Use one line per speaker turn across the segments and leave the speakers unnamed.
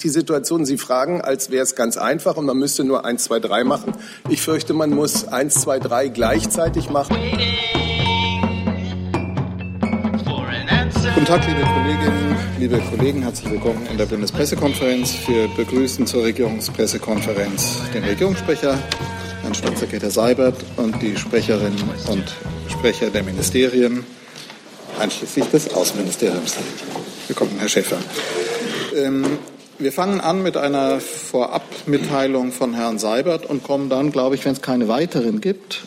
die Situation. Sie fragen, als wäre es ganz einfach und man müsste nur eins, zwei, drei machen. Ich fürchte, man muss eins, zwei, drei gleichzeitig machen.
Guten Tag, liebe Kolleginnen, liebe Kollegen. Herzlich willkommen in der Bundespressekonferenz. Wir begrüßen zur Regierungspressekonferenz den Regierungssprecher, Herrn Staatssekretär Seibert und die Sprecherinnen und Sprecher der Ministerien, einschließlich des Außenministeriums. Willkommen, Herr Schäfer. Ähm, wir fangen an mit einer Vorabmitteilung von Herrn Seibert und kommen dann, glaube ich, wenn es keine weiteren gibt,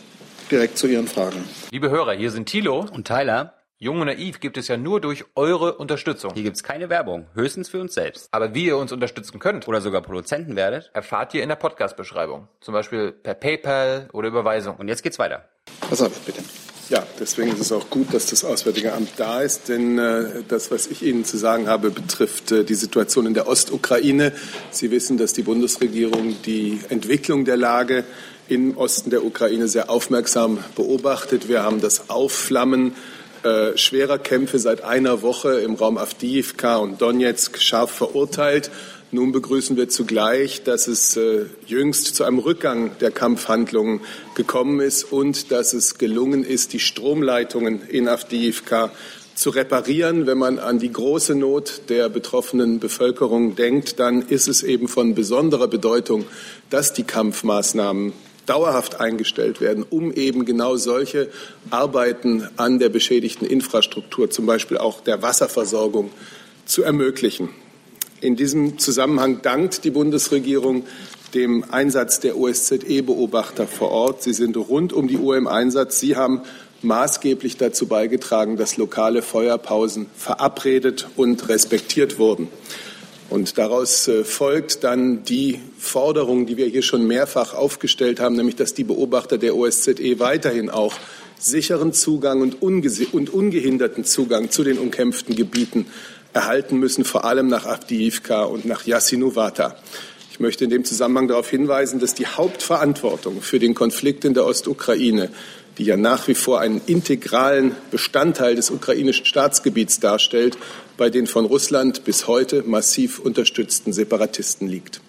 direkt zu Ihren Fragen.
Liebe Hörer, hier sind Thilo und Tyler. Jung und naiv gibt es ja nur durch eure Unterstützung.
Hier gibt es keine Werbung, höchstens für uns selbst.
Aber wie ihr uns unterstützen könnt
oder sogar Produzenten werdet,
erfahrt ihr in der Podcast-Beschreibung. Zum Beispiel per PayPal oder Überweisung.
Und jetzt geht's weiter.
Pass auf, bitte.
Ja, deswegen ist es auch gut, dass das Auswärtige Amt da ist, denn äh, das, was ich Ihnen zu sagen habe, betrifft äh, die Situation in der Ostukraine. Sie wissen, dass die Bundesregierung die Entwicklung der Lage im Osten der Ukraine sehr aufmerksam beobachtet. Wir haben das Aufflammen äh, schwerer Kämpfe seit einer Woche im Raum Avdiivka und Donetsk scharf verurteilt. Nun begrüßen wir zugleich, dass es äh, jüngst zu einem Rückgang der Kampfhandlungen gekommen ist und dass es gelungen ist, die Stromleitungen in Avdiivka zu reparieren. Wenn man an die große Not der betroffenen Bevölkerung denkt, dann ist es eben von besonderer Bedeutung, dass die Kampfmaßnahmen dauerhaft eingestellt werden, um eben genau solche Arbeiten an der beschädigten Infrastruktur, zum Beispiel auch der Wasserversorgung, zu ermöglichen. In diesem Zusammenhang dankt die Bundesregierung dem Einsatz der OSZE-Beobachter vor Ort. Sie sind rund um die Uhr im Einsatz. Sie haben maßgeblich dazu beigetragen, dass lokale Feuerpausen verabredet und respektiert wurden. Und daraus äh, folgt dann die Forderung, die wir hier schon mehrfach aufgestellt haben, nämlich dass die Beobachter der OSZE weiterhin auch sicheren Zugang und, ungehinderten Zugang zu den umkämpften Gebieten erhalten müssen, vor allem nach Avdiivka und nach Yasinuvata. Ich möchte in dem Zusammenhang darauf hinweisen, dass die Hauptverantwortung für den Konflikt in der Ostukraine, die ja nach wie vor einen integralen Bestandteil des ukrainischen Staatsgebiets darstellt, bei den von Russland bis heute massiv unterstützten Separatisten liegt.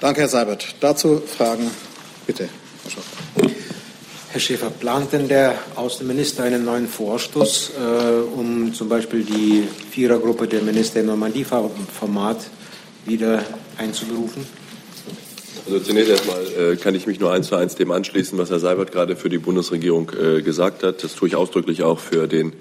Danke, Herr Seibert. Dazu Fragen bitte. Herr
Herr Schäfer, plant denn der Außenminister einen neuen Vorstoß, äh, um zum Beispiel die Vierergruppe der Minister im Normandie-Format wieder einzuberufen?
Also zunächst erstmal äh, kann ich mich nur eins zu eins dem anschließen, was Herr Seibert gerade für die Bundesregierung äh, gesagt hat. Das tue ich ausdrücklich auch für den,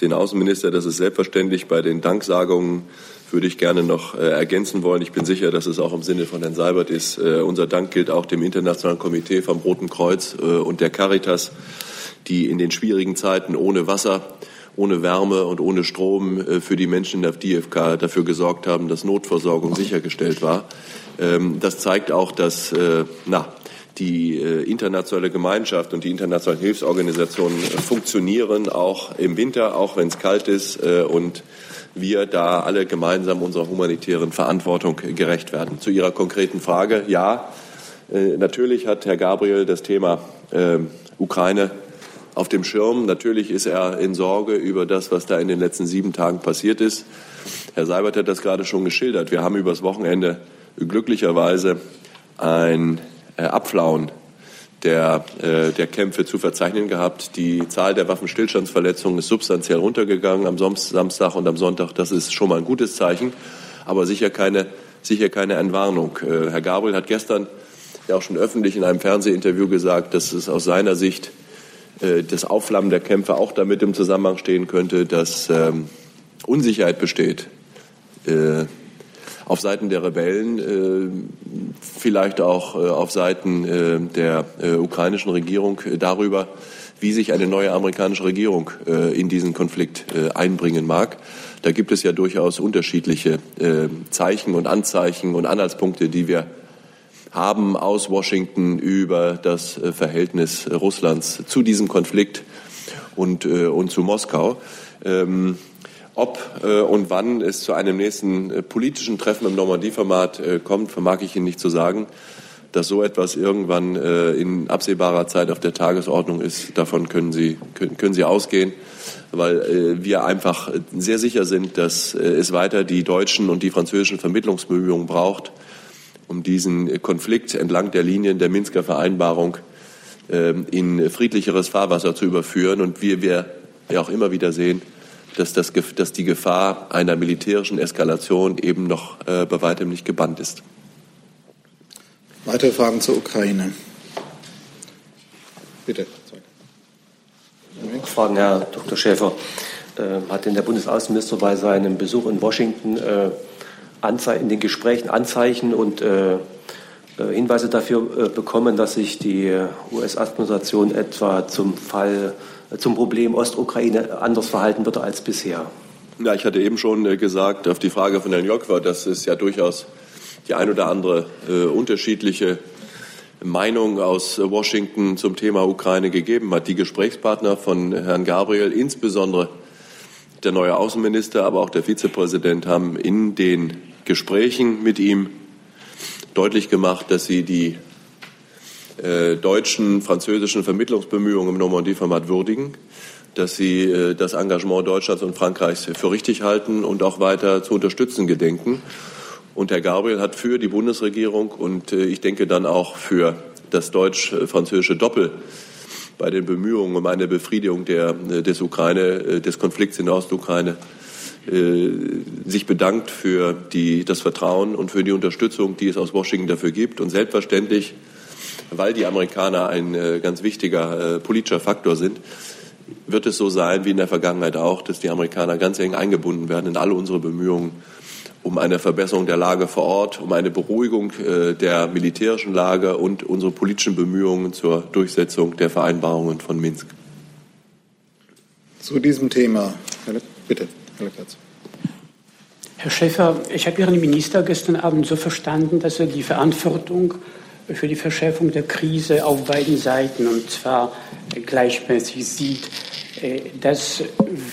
den Außenminister. Das ist selbstverständlich bei den Danksagungen würde ich gerne noch äh, ergänzen wollen. Ich bin sicher, dass es auch im Sinne von Herrn Seibert ist. Äh, unser Dank gilt auch dem Internationalen Komitee vom Roten Kreuz äh, und der Caritas, die in den schwierigen Zeiten ohne Wasser, ohne Wärme und ohne Strom äh, für die Menschen in der DFK dafür gesorgt haben, dass Notversorgung sichergestellt war. Ähm, das zeigt auch, dass äh, na, die äh, internationale Gemeinschaft und die internationalen Hilfsorganisationen funktionieren, auch im Winter, auch wenn es kalt ist und wir da alle gemeinsam unserer humanitären Verantwortung gerecht werden. Zu Ihrer konkreten Frage, ja, äh, natürlich hat Herr Gabriel das Thema äh, Ukraine auf dem Schirm. Natürlich ist er in Sorge über das, was da in den letzten sieben Tagen passiert ist. Herr Seibert hat das gerade schon geschildert. Wir haben übers Wochenende glücklicherweise ein äh, Abflauen der, äh, der Kämpfe zu verzeichnen gehabt. Die Zahl der Waffenstillstandsverletzungen ist substanziell runtergegangen am Samstag und am Sonntag. Das ist schon mal ein gutes Zeichen, aber sicher keine, sicher keine Entwarnung. Äh, Herr Gabriel hat gestern ja auch schon öffentlich in einem Fernsehinterview gesagt, dass es aus seiner Sicht äh, das Aufflammen der Kämpfe auch damit im Zusammenhang stehen könnte, dass ähm, Unsicherheit besteht äh, auf Seiten der Rebellen, äh, vielleicht auch äh, auf Seiten äh, der ukrainischen Regierung darüber, wie sich eine neue amerikanische Regierung in diesen Konflikt einbringen mag. Da gibt es ja durchaus unterschiedliche Zeichen und Anzeichen und Anhaltspunkte, die wir haben aus Washington über das Verhältnis Russlands zu diesem Konflikt und, und zu Moskau. Ähm, ob äh, und wann es zu einem nächsten äh, politischen Treffen im Normandie-Format äh, kommt, vermag ich Ihnen nicht zu sagen. dass so etwas irgendwann in absehbarer Zeit auf der Tagesordnung ist, davon können Sie, können, können Sie ausgehen, weil wir einfach sehr sicher sind, dass es weiter die deutschen und die französischen Vermittlungsbemühungen braucht, um diesen Konflikt entlang der Linien der Minsker Vereinbarung ähm, in friedlicheres Fahrwasser zu überführen. Und wie wir ja auch immer wieder sehen, dass, das, dass die Gefahr einer militärischen Eskalation eben noch äh, bei weitem nicht gebannt ist.
Weitere Fragen zur Ukraine? Bitte.
Fragen, Herr Dr. Schäfer. Äh, hat denn der Bundesaußenminister bei seinem Besuch in Washington äh, in den Gesprächen Anzeichen und äh, äh Hinweise dafür äh, bekommen, dass sich die US-Administration etwa zum Fall, äh, zum Problem Ostukraine anders verhalten würde als bisher?
Ja, ich hatte eben schon gesagt, auf die Frage von Herrn Jokwa, dass es ja durchaus die ein oder andere äh, unterschiedliche Meinung aus Washington zum Thema Ukraine gegeben hat. Die Gesprächspartner von Herrn Gabriel, insbesondere der neue Außenminister, aber auch der Vizepräsident, haben in den Gesprächen mit ihm deutlich gemacht, dass sie die äh, deutschen, französischen Vermittlungsbemühungen im Normandie-Format würdigen, dass sie äh, das Engagement Deutschlands und Frankreichs für richtig halten und auch weiter zu unterstützen gedenken. Und Herr Gabriel hat für die Bundesregierung und äh, ich denke dann auch für das deutsch-französische Doppel bei den Bemühungen um eine Befriedung der, äh, des Ukraine, äh, des Konflikts in der Ostukraine sich bedankt für die, das Vertrauen und für die Unterstützung, die es aus Washington dafür gibt. Und selbstverständlich, weil die Amerikaner ein ganz wichtiger politischer Faktor sind, wird es so sein wie in der Vergangenheit auch, dass die Amerikaner ganz eng eingebunden werden in alle unsere Bemühungen um eine Verbesserung der Lage vor Ort, um eine Beruhigung äh, der militärischen Lage und unsere politischen Bemühungen zur Durchsetzung der Vereinbarungen von Minsk.
Zu diesem Thema, bitte, Herr Leplatz.
Herr Schäfer, ich habe Ihren Minister gestern Abend so verstanden, dass er die Verantwortung für die Verschärfung der Krise auf beiden Seiten, und zwar gleichmäßig sieht. Äh, das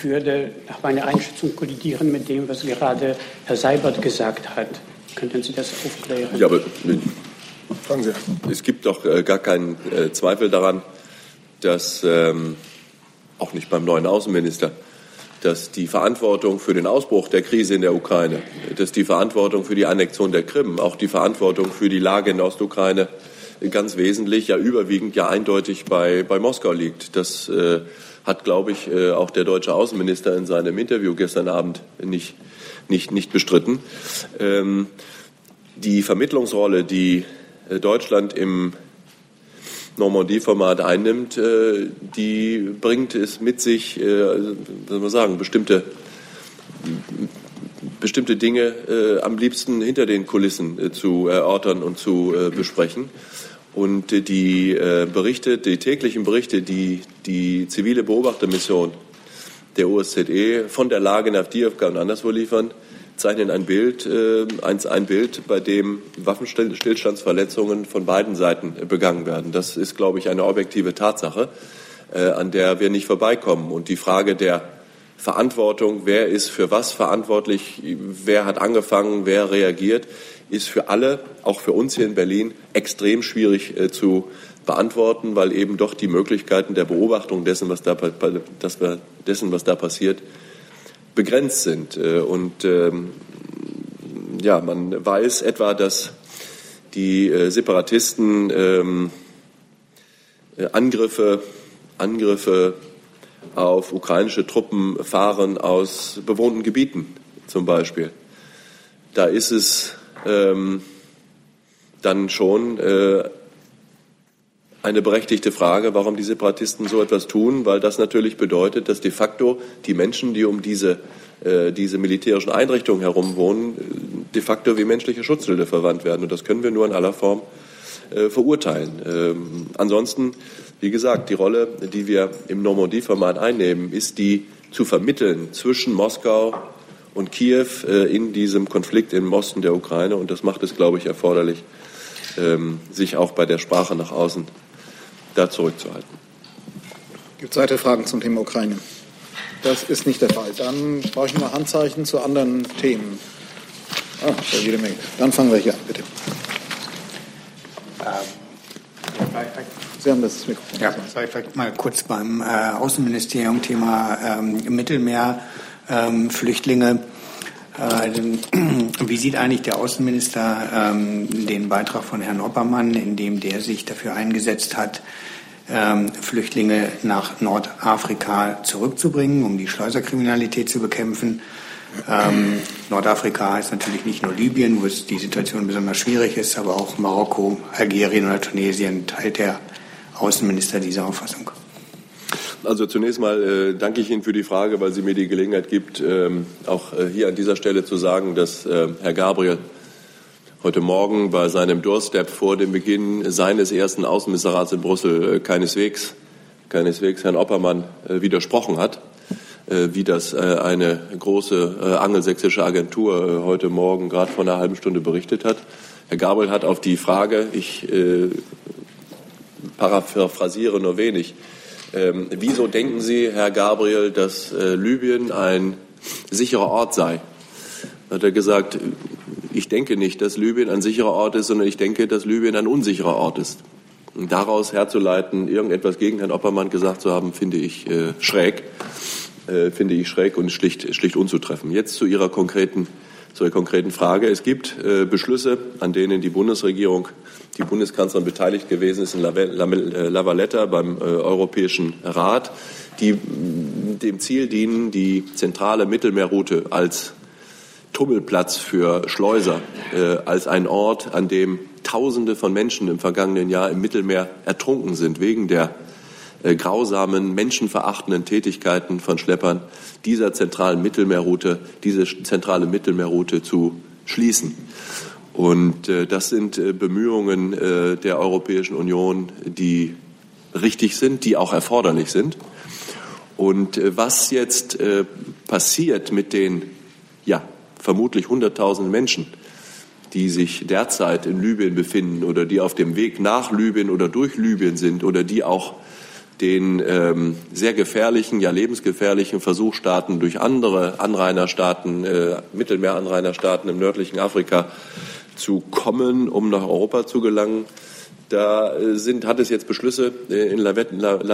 würde nach meiner Einschätzung kollidieren mit dem, was gerade Herr Seibert gesagt hat. Könnten Sie das aufklären?
Ja, aber Fragen Sie. Es gibt doch äh, gar keinen äh, Zweifel daran, dass ähm, auch nicht beim neuen Außenminister, dass die Verantwortung für den Ausbruch der Krise in der Ukraine, dass die Verantwortung für die Annexion der Krim, auch die Verantwortung für die Lage in der Ostukraine ganz wesentlich, ja überwiegend, ja eindeutig bei, bei Moskau liegt. Das äh, hat, glaube ich, äh, auch der deutsche Außenminister in seinem Interview gestern Abend nicht, nicht, nicht bestritten. Ähm, die Vermittlungsrolle, die äh, Deutschland im Normandie-Format einnimmt, äh, die bringt es mit sich, soll man sagen, bestimmte, bestimmte Dinge am liebsten hinter den Kulissen zu erörtern und zu besprechen. Und die äh, Berichte, die täglichen Berichte, die die zivile Beobachtermission der OSZE von der Lage in Avdiivka und anderswo liefern, zeichnen ein Bild, äh, ein, ein Bild, bei dem Waffenstillstandsverletzungen von beiden Seiten begangen werden. Das ist, glaube ich, eine objektive Tatsache, äh, an der wir nicht vorbeikommen. Und die Frage der Verantwortung, wer ist für was verantwortlich, wer hat angefangen, wer reagiert, ist für alle, auch für uns hier in Berlin, extrem schwierig äh, zu beantworten, weil eben doch die Möglichkeiten der Beobachtung dessen, was da, dessen, was da passiert, begrenzt sind. Äh, und ähm, ja, man weiß etwa, dass die äh, Separatisten ähm, äh, Angriffe, Angriffe auf ukrainische Truppen fahren aus bewohnten Gebieten zum Beispiel. Da ist es ähm, dann schon äh, eine berechtigte Frage, warum die Separatisten so etwas tun, weil das natürlich bedeutet, dass de facto die Menschen, die um diese, äh, diese militärischen Einrichtungen herum wohnen, de facto wie menschliche Schutzschilde verwandt werden. Und das können wir nur in aller Form äh, verurteilen. Ähm, ansonsten, wie gesagt, die Rolle, die wir im Normandie-Format einnehmen, ist die zu vermitteln zwischen Moskau und Kiew äh, in diesem Konflikt im Osten der Ukraine. Und das macht es, glaube ich, erforderlich, ähm, sich auch bei der Sprache nach außen da zurückzuhalten.
Gibt es weitere Fragen zum Thema Ukraine? Das ist nicht der Fall. Dann brauche ich mal Handzeichen zu anderen Themen. Ah, jede Menge. Dann fangen wir hier an, bitte. Sie haben das Mikrofon.
Ja, soll ich vielleicht mal kurz beim äh, Außenministerium Thema ähm, Mittelmeer, ähm, Flüchtlinge. Äh, wie sieht eigentlich der Außenminister ähm, den Beitrag von Herrn Oppermann, in dem der sich dafür eingesetzt hat, ähm, Flüchtlinge nach Nordafrika zurückzubringen, um die Schleuserkriminalität zu bekämpfen? Ähm, Nordafrika ist natürlich nicht nur Libyen, wo es die Situation besonders schwierig ist, aber auch Marokko, Algerien oder Tunesien. Teilt der Außenminister diese Auffassung?
Also zunächst mal äh, danke ich Ihnen für die Frage, weil sie mir die Gelegenheit gibt, ähm, auch äh, hier an dieser Stelle zu sagen, dass äh, Herr Gabriel heute Morgen bei seinem Doorstep vor dem Beginn seines ersten Außenministerrats in Brüssel äh, keineswegs, keineswegs Herrn Oppermann äh, widersprochen hat. Äh, wie das eine große angelsächsische Agentur heute Morgen gerade vor einer halben Stunde berichtet hat. Herr Gabriel hat auf die Frage, ich paraphrasiere nur wenig, ähm, wieso denken Sie, Herr Gabriel, dass äh, Libyen ein sicherer Ort sei? Hat er gesagt, ich denke nicht, dass Libyen ein sicherer Ort ist, sondern ich denke, dass Libyen ein unsicherer Ort ist. Und daraus herzuleiten, irgendetwas gegen Herrn Oppermann gesagt zu haben, finde ich äh, schräg äh, finde ich schräg und schlicht, schlicht unzutreffen. Jetzt zu Ihrer konkreten, zu Ihrer konkreten Frage. Es gibt äh, Beschlüsse, an denen die Bundesregierung, die Bundeskanzlerin beteiligt gewesen ist in La, La, La Valletta beim äh, Europäischen Rat, die dem Ziel dienen, die zentrale Mittelmeerroute als Tummelplatz für Schleuser, äh, als ein Ort, an dem Tausende von Menschen im vergangenen Jahr im Mittelmeer ertrunken sind wegen der äh, grausamen, menschenverachtenden Tätigkeiten von Schleppern dieser zentralen Mittelmeerroute, diese zentrale Mittelmeerroute zu schließen. Und äh, das sind äh, Bemühungen äh, der Europäischen Union, die richtig sind, die auch erforderlich sind. Und äh, was jetzt äh, passiert mit den, ja, vermutlich hunderttausend Menschen, die sich derzeit in Libyen befinden oder die auf dem Weg nach Libyen oder durch Libyen sind oder die auch den ähm, sehr gefährlichen, ja lebensgefährlichen Versuchsstaaten durch andere Anrainerstaaten, äh, Mittelmeeranrainerstaaten im nördlichen Afrika zu kommen, um nach Europa zu gelangen. Da äh, sind, hat es jetzt Beschlüsse äh, in La,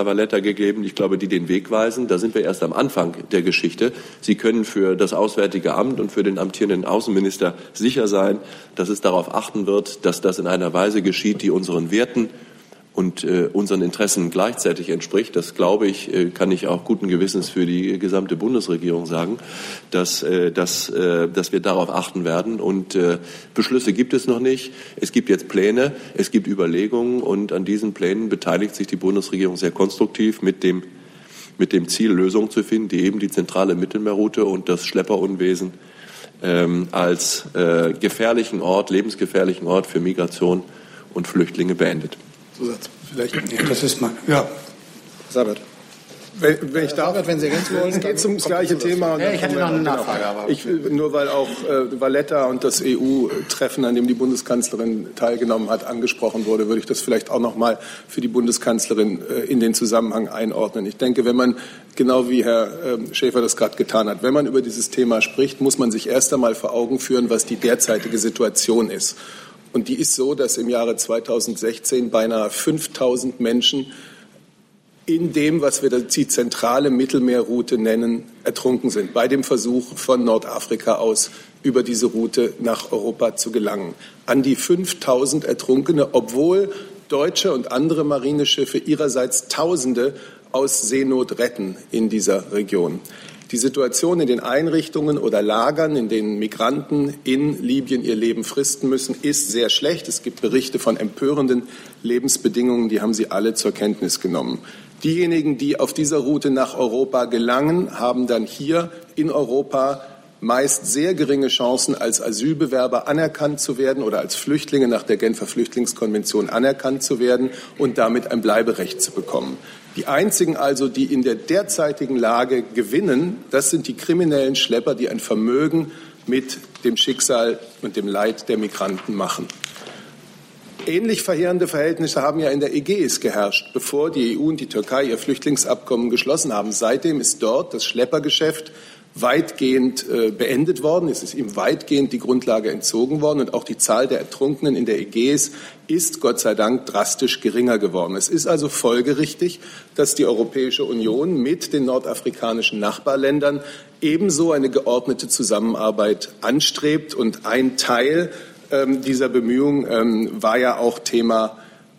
Valletta gegeben, ich glaube, die den Weg weisen. Da sind wir erst am Anfang der Geschichte. Sie können für das Auswärtige Amt und für den amtierenden Außenminister sicher sein, dass es darauf achten wird, dass das in einer Weise geschieht, die unseren Werten und äh, unseren Interessen gleichzeitig entspricht. Das glaube ich, äh, kann ich auch guten Gewissens für die gesamte Bundesregierung sagen, dass, äh, dass, dass wir darauf achten werden. Und Beschlüsse gibt es noch nicht. Es gibt jetzt Pläne, es gibt Überlegungen und an diesen Plänen beteiligt sich die Bundesregierung sehr konstruktiv mit dem mit dem Ziel, Lösungen zu finden, die eben die zentrale Mittelmeerroute und das Schlepperunwesen ähm, als äh, gefährlichen Ort, lebensgefährlichen Ort für Migration und Flüchtlinge beendet.
Zusatz. Vielleicht. Das ist mal. Ja. Sabert.
Wenn, wenn ich darf, wenn Sie ergänzen wollen, es geht zum gleiche Thema.
Ja, ich hätte noch eine Nachfrage. Aber
ich, nur weil auch äh, Valletta und das EU-Treffen, an dem die Bundeskanzlerin teilgenommen hat, angesprochen wurde, würde ich das vielleicht auch noch mal für die Bundeskanzlerin äh, in den Zusammenhang einordnen. Ich denke, wenn man, genau wie Herr äh, Schäfer das gerade getan hat, wenn man über dieses Thema spricht, muss man sich erst einmal vor Augen führen, was die derzeitige Situation ist. Und die ist so, dass im Jahre 2016 beinahe 5000 Menschen in dem, was wir die zentrale Mittelmeerroute nennen, ertrunken sind, bei dem Versuch von Nordafrika aus über diese Route nach Europa zu gelangen. An die 5000 Ertrunkene, obwohl deutsche und andere Marineschiffe ihrerseits Tausende aus Seenot retten in dieser Region. Die Situation in den Einrichtungen oder Lagern, in denen Migranten in Libyen ihr Leben fristen müssen, ist sehr schlecht. Es gibt Berichte von empörenden Lebensbedingungen, die haben Sie alle zur Kenntnis genommen. Diejenigen, die auf dieser Route nach Europa gelangen, haben dann hier in Europa meist sehr geringe Chancen, als Asylbewerber anerkannt zu werden oder als Flüchtlinge nach der Genfer Flüchtlingskonvention anerkannt zu werden und damit ein Bleiberecht zu bekommen. Die einzigen also, die in der derzeitigen Lage gewinnen, das sind die kriminellen Schlepper, die ein Vermögen mit dem Schicksal und dem Leid der Migranten machen. Ähnlich verheerende Verhältnisse haben ja in der Ägäis geherrscht, bevor die EU und die Türkei ihr Flüchtlingsabkommen geschlossen haben. Seitdem ist dort das Schleppergeschäft weitgehend äh, beendet worden. Es ist ihm weitgehend die Grundlage entzogen worden und auch die Zahl der Ertrunkenen in der Ägäis ist Gott sei Dank drastisch geringer geworden. Es ist also folgerichtig, dass die Europäische Union mit den nordafrikanischen Nachbarländern ebenso eine geordnete Zusammenarbeit anstrebt. Und ein Teil ähm, dieser Bemühungen ähm, war ja auch Thema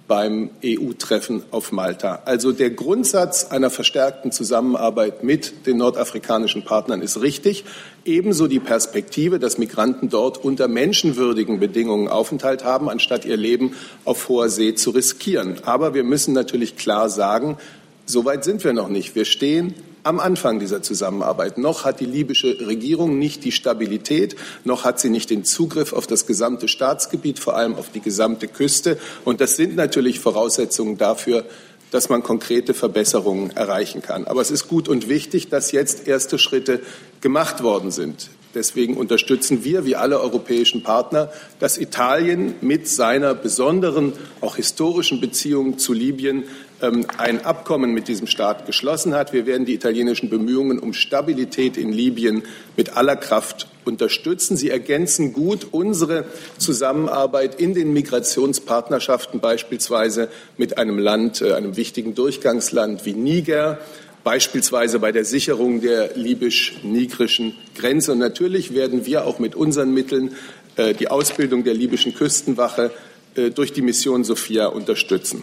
beim EU-Treffen auf Malta. Also der Grundsatz einer verstärkten Zusammenarbeit mit den nordafrikanischen Partnern ist richtig. Ebenso die Perspektive, dass Migranten dort unter menschenwürdigen Bedingungen Aufenthalt haben, anstatt ihr Leben auf hoher See zu riskieren. Aber wir müssen natürlich klar sagen, so weit sind wir noch nicht. Wir stehen am Anfang dieser Zusammenarbeit. Noch hat die libysche Regierung nicht die Stabilität, noch hat sie nicht den Zugriff auf das gesamte Staatsgebiet, vor allem auf die gesamte Küste. Und das sind natürlich Voraussetzungen dafür, dass man konkrete Verbesserungen erreichen kann. Aber es ist gut und wichtig, dass jetzt erste Schritte gemacht worden sind. Deswegen unterstützen wir, wie alle europäischen Partner, dass Italien mit seiner besonderen, auch historischen Beziehung zu Libyen ein Abkommen mit diesem Staat geschlossen hat. Wir werden die italienischen Bemühungen um Stabilität in Libyen mit aller Kraft unterstützen. Sie ergänzen gut unsere Zusammenarbeit in den Migrationspartnerschaften, beispielsweise mit einem Land, äh, einem wichtigen Durchgangsland wie Niger, beispielsweise bei der Sicherung der libysch-nigrischen Grenze. Und natürlich werden wir auch mit unseren Mitteln äh, die Ausbildung der libyschen Küstenwache äh, durch die Mission Sophia unterstützen.